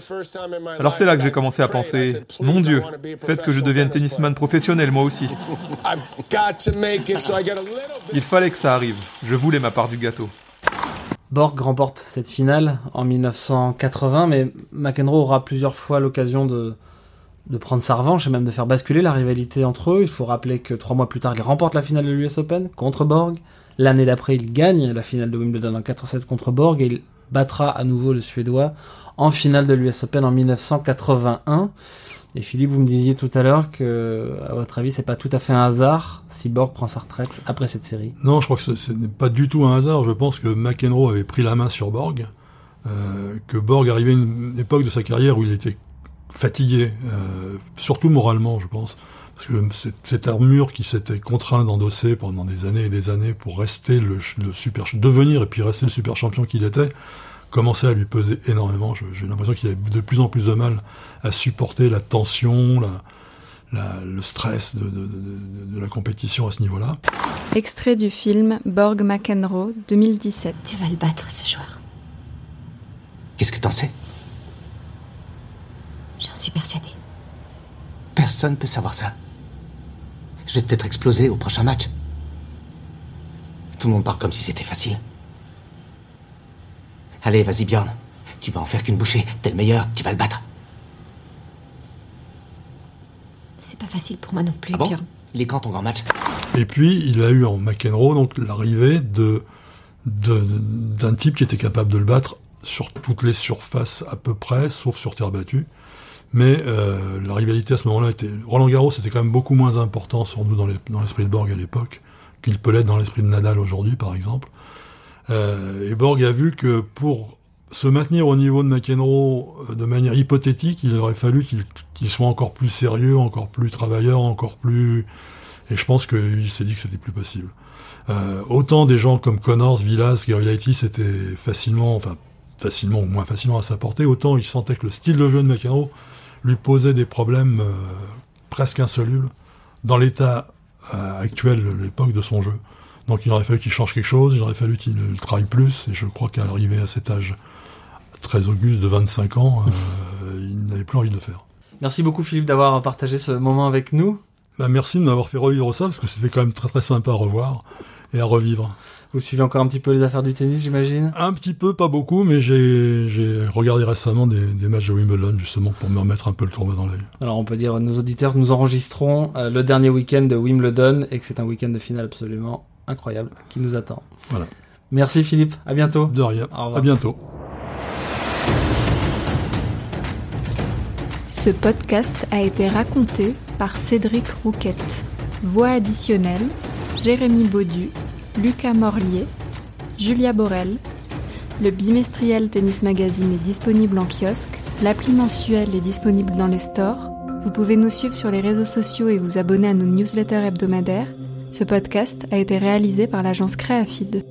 Alors c'est là que j'ai commencé à penser, mon Dieu, faites que je devienne tennisman professionnel moi aussi. Il fallait que ça arrive, je voulais ma part du gâteau. Borg remporte cette finale en 1980, mais McEnroe aura plusieurs fois l'occasion de, de prendre sa revanche et même de faire basculer la rivalité entre eux. Il faut rappeler que trois mois plus tard, il remporte la finale de l'US Open contre Borg. L'année d'après, il gagne la finale de Wimbledon en 4-7 contre Borg et il battra à nouveau le Suédois en finale de l'US Open en 1981. Et Philippe, vous me disiez tout à l'heure que, à votre avis, c'est pas tout à fait un hasard si Borg prend sa retraite après cette série. Non, je crois que ce, n'est pas du tout un hasard. Je pense que McEnroe avait pris la main sur Borg, euh, que Borg arrivait à une époque de sa carrière où il était fatigué, euh, surtout moralement, je pense. Parce que cette armure qui s'était contraint d'endosser pendant des années et des années pour rester le, le, super, devenir et puis rester le super champion qu'il était, commençait à lui peser énormément. J'ai l'impression qu'il avait de plus en plus de mal à supporter la tension, la, la, le stress de, de, de, de, la compétition à ce niveau-là. Extrait du film Borg McEnroe 2017. Tu vas le battre ce soir. Qu'est-ce que t'en sais? J'en suis persuadé. Personne ne peut savoir ça. Je vais peut-être exploser au prochain match. Tout le monde parle comme si c'était facile. Allez, vas-y, Bjorn. Tu vas en faire qu'une bouchée. T'es le meilleur, tu vas le battre. C'est pas facile pour moi non plus, ah Bjorn. Il est quand ton grand match? Et puis, il a eu en McEnroe donc l'arrivée de d'un type qui était capable de le battre sur toutes les surfaces à peu près, sauf sur terre battue. Mais euh, la rivalité à ce moment-là était... Roland Garros était quand même beaucoup moins important, sans doute, dans l'esprit de Borg à l'époque, qu'il peut l'être dans l'esprit de Nadal aujourd'hui, par exemple. Euh, et Borg a vu que pour se maintenir au niveau de McEnroe euh, de manière hypothétique, il aurait fallu qu'il soit encore plus sérieux, encore plus travailleur, encore plus... Et je pense qu'il s'est dit que c'était plus possible. Euh, autant des gens comme Connors, Villas, Garilaitis c'était facilement, enfin facilement ou moins facilement à sa portée, autant il sentait que le style de jeu de McEnroe lui posait des problèmes euh, presque insolubles dans l'état euh, actuel de l'époque de son jeu. Donc il aurait fallu qu'il change quelque chose, il aurait fallu qu'il travaille plus, et je crois qu'à l'arrivée à cet âge très auguste de 25 ans, euh, il n'avait plus envie de le faire. Merci beaucoup Philippe d'avoir partagé ce moment avec nous. Bah, merci de m'avoir fait revivre ça, parce que c'était quand même très très sympa à revoir et à revivre. Vous suivez encore un petit peu les affaires du tennis, j'imagine Un petit peu, pas beaucoup, mais j'ai regardé récemment des, des, matchs de Wimbledon, justement, pour me remettre un peu le tournoi dans l'œil. Alors, on peut dire à nos auditeurs que nous enregistrons euh, le dernier week-end de Wimbledon et que c'est un week-end de finale absolument incroyable qui nous attend. Voilà. Merci Philippe, à bientôt. De rien, à bientôt. Ce podcast a été raconté par Cédric Rouquette. Voix additionnelle, Jérémy Baudu, Lucas Morlier, Julia Borel. Le bimestriel Tennis Magazine est disponible en kiosque, l'appli mensuelle est disponible dans les stores. Vous pouvez nous suivre sur les réseaux sociaux et vous abonner à nos newsletters hebdomadaires. Ce podcast a été réalisé par l'agence Créafid.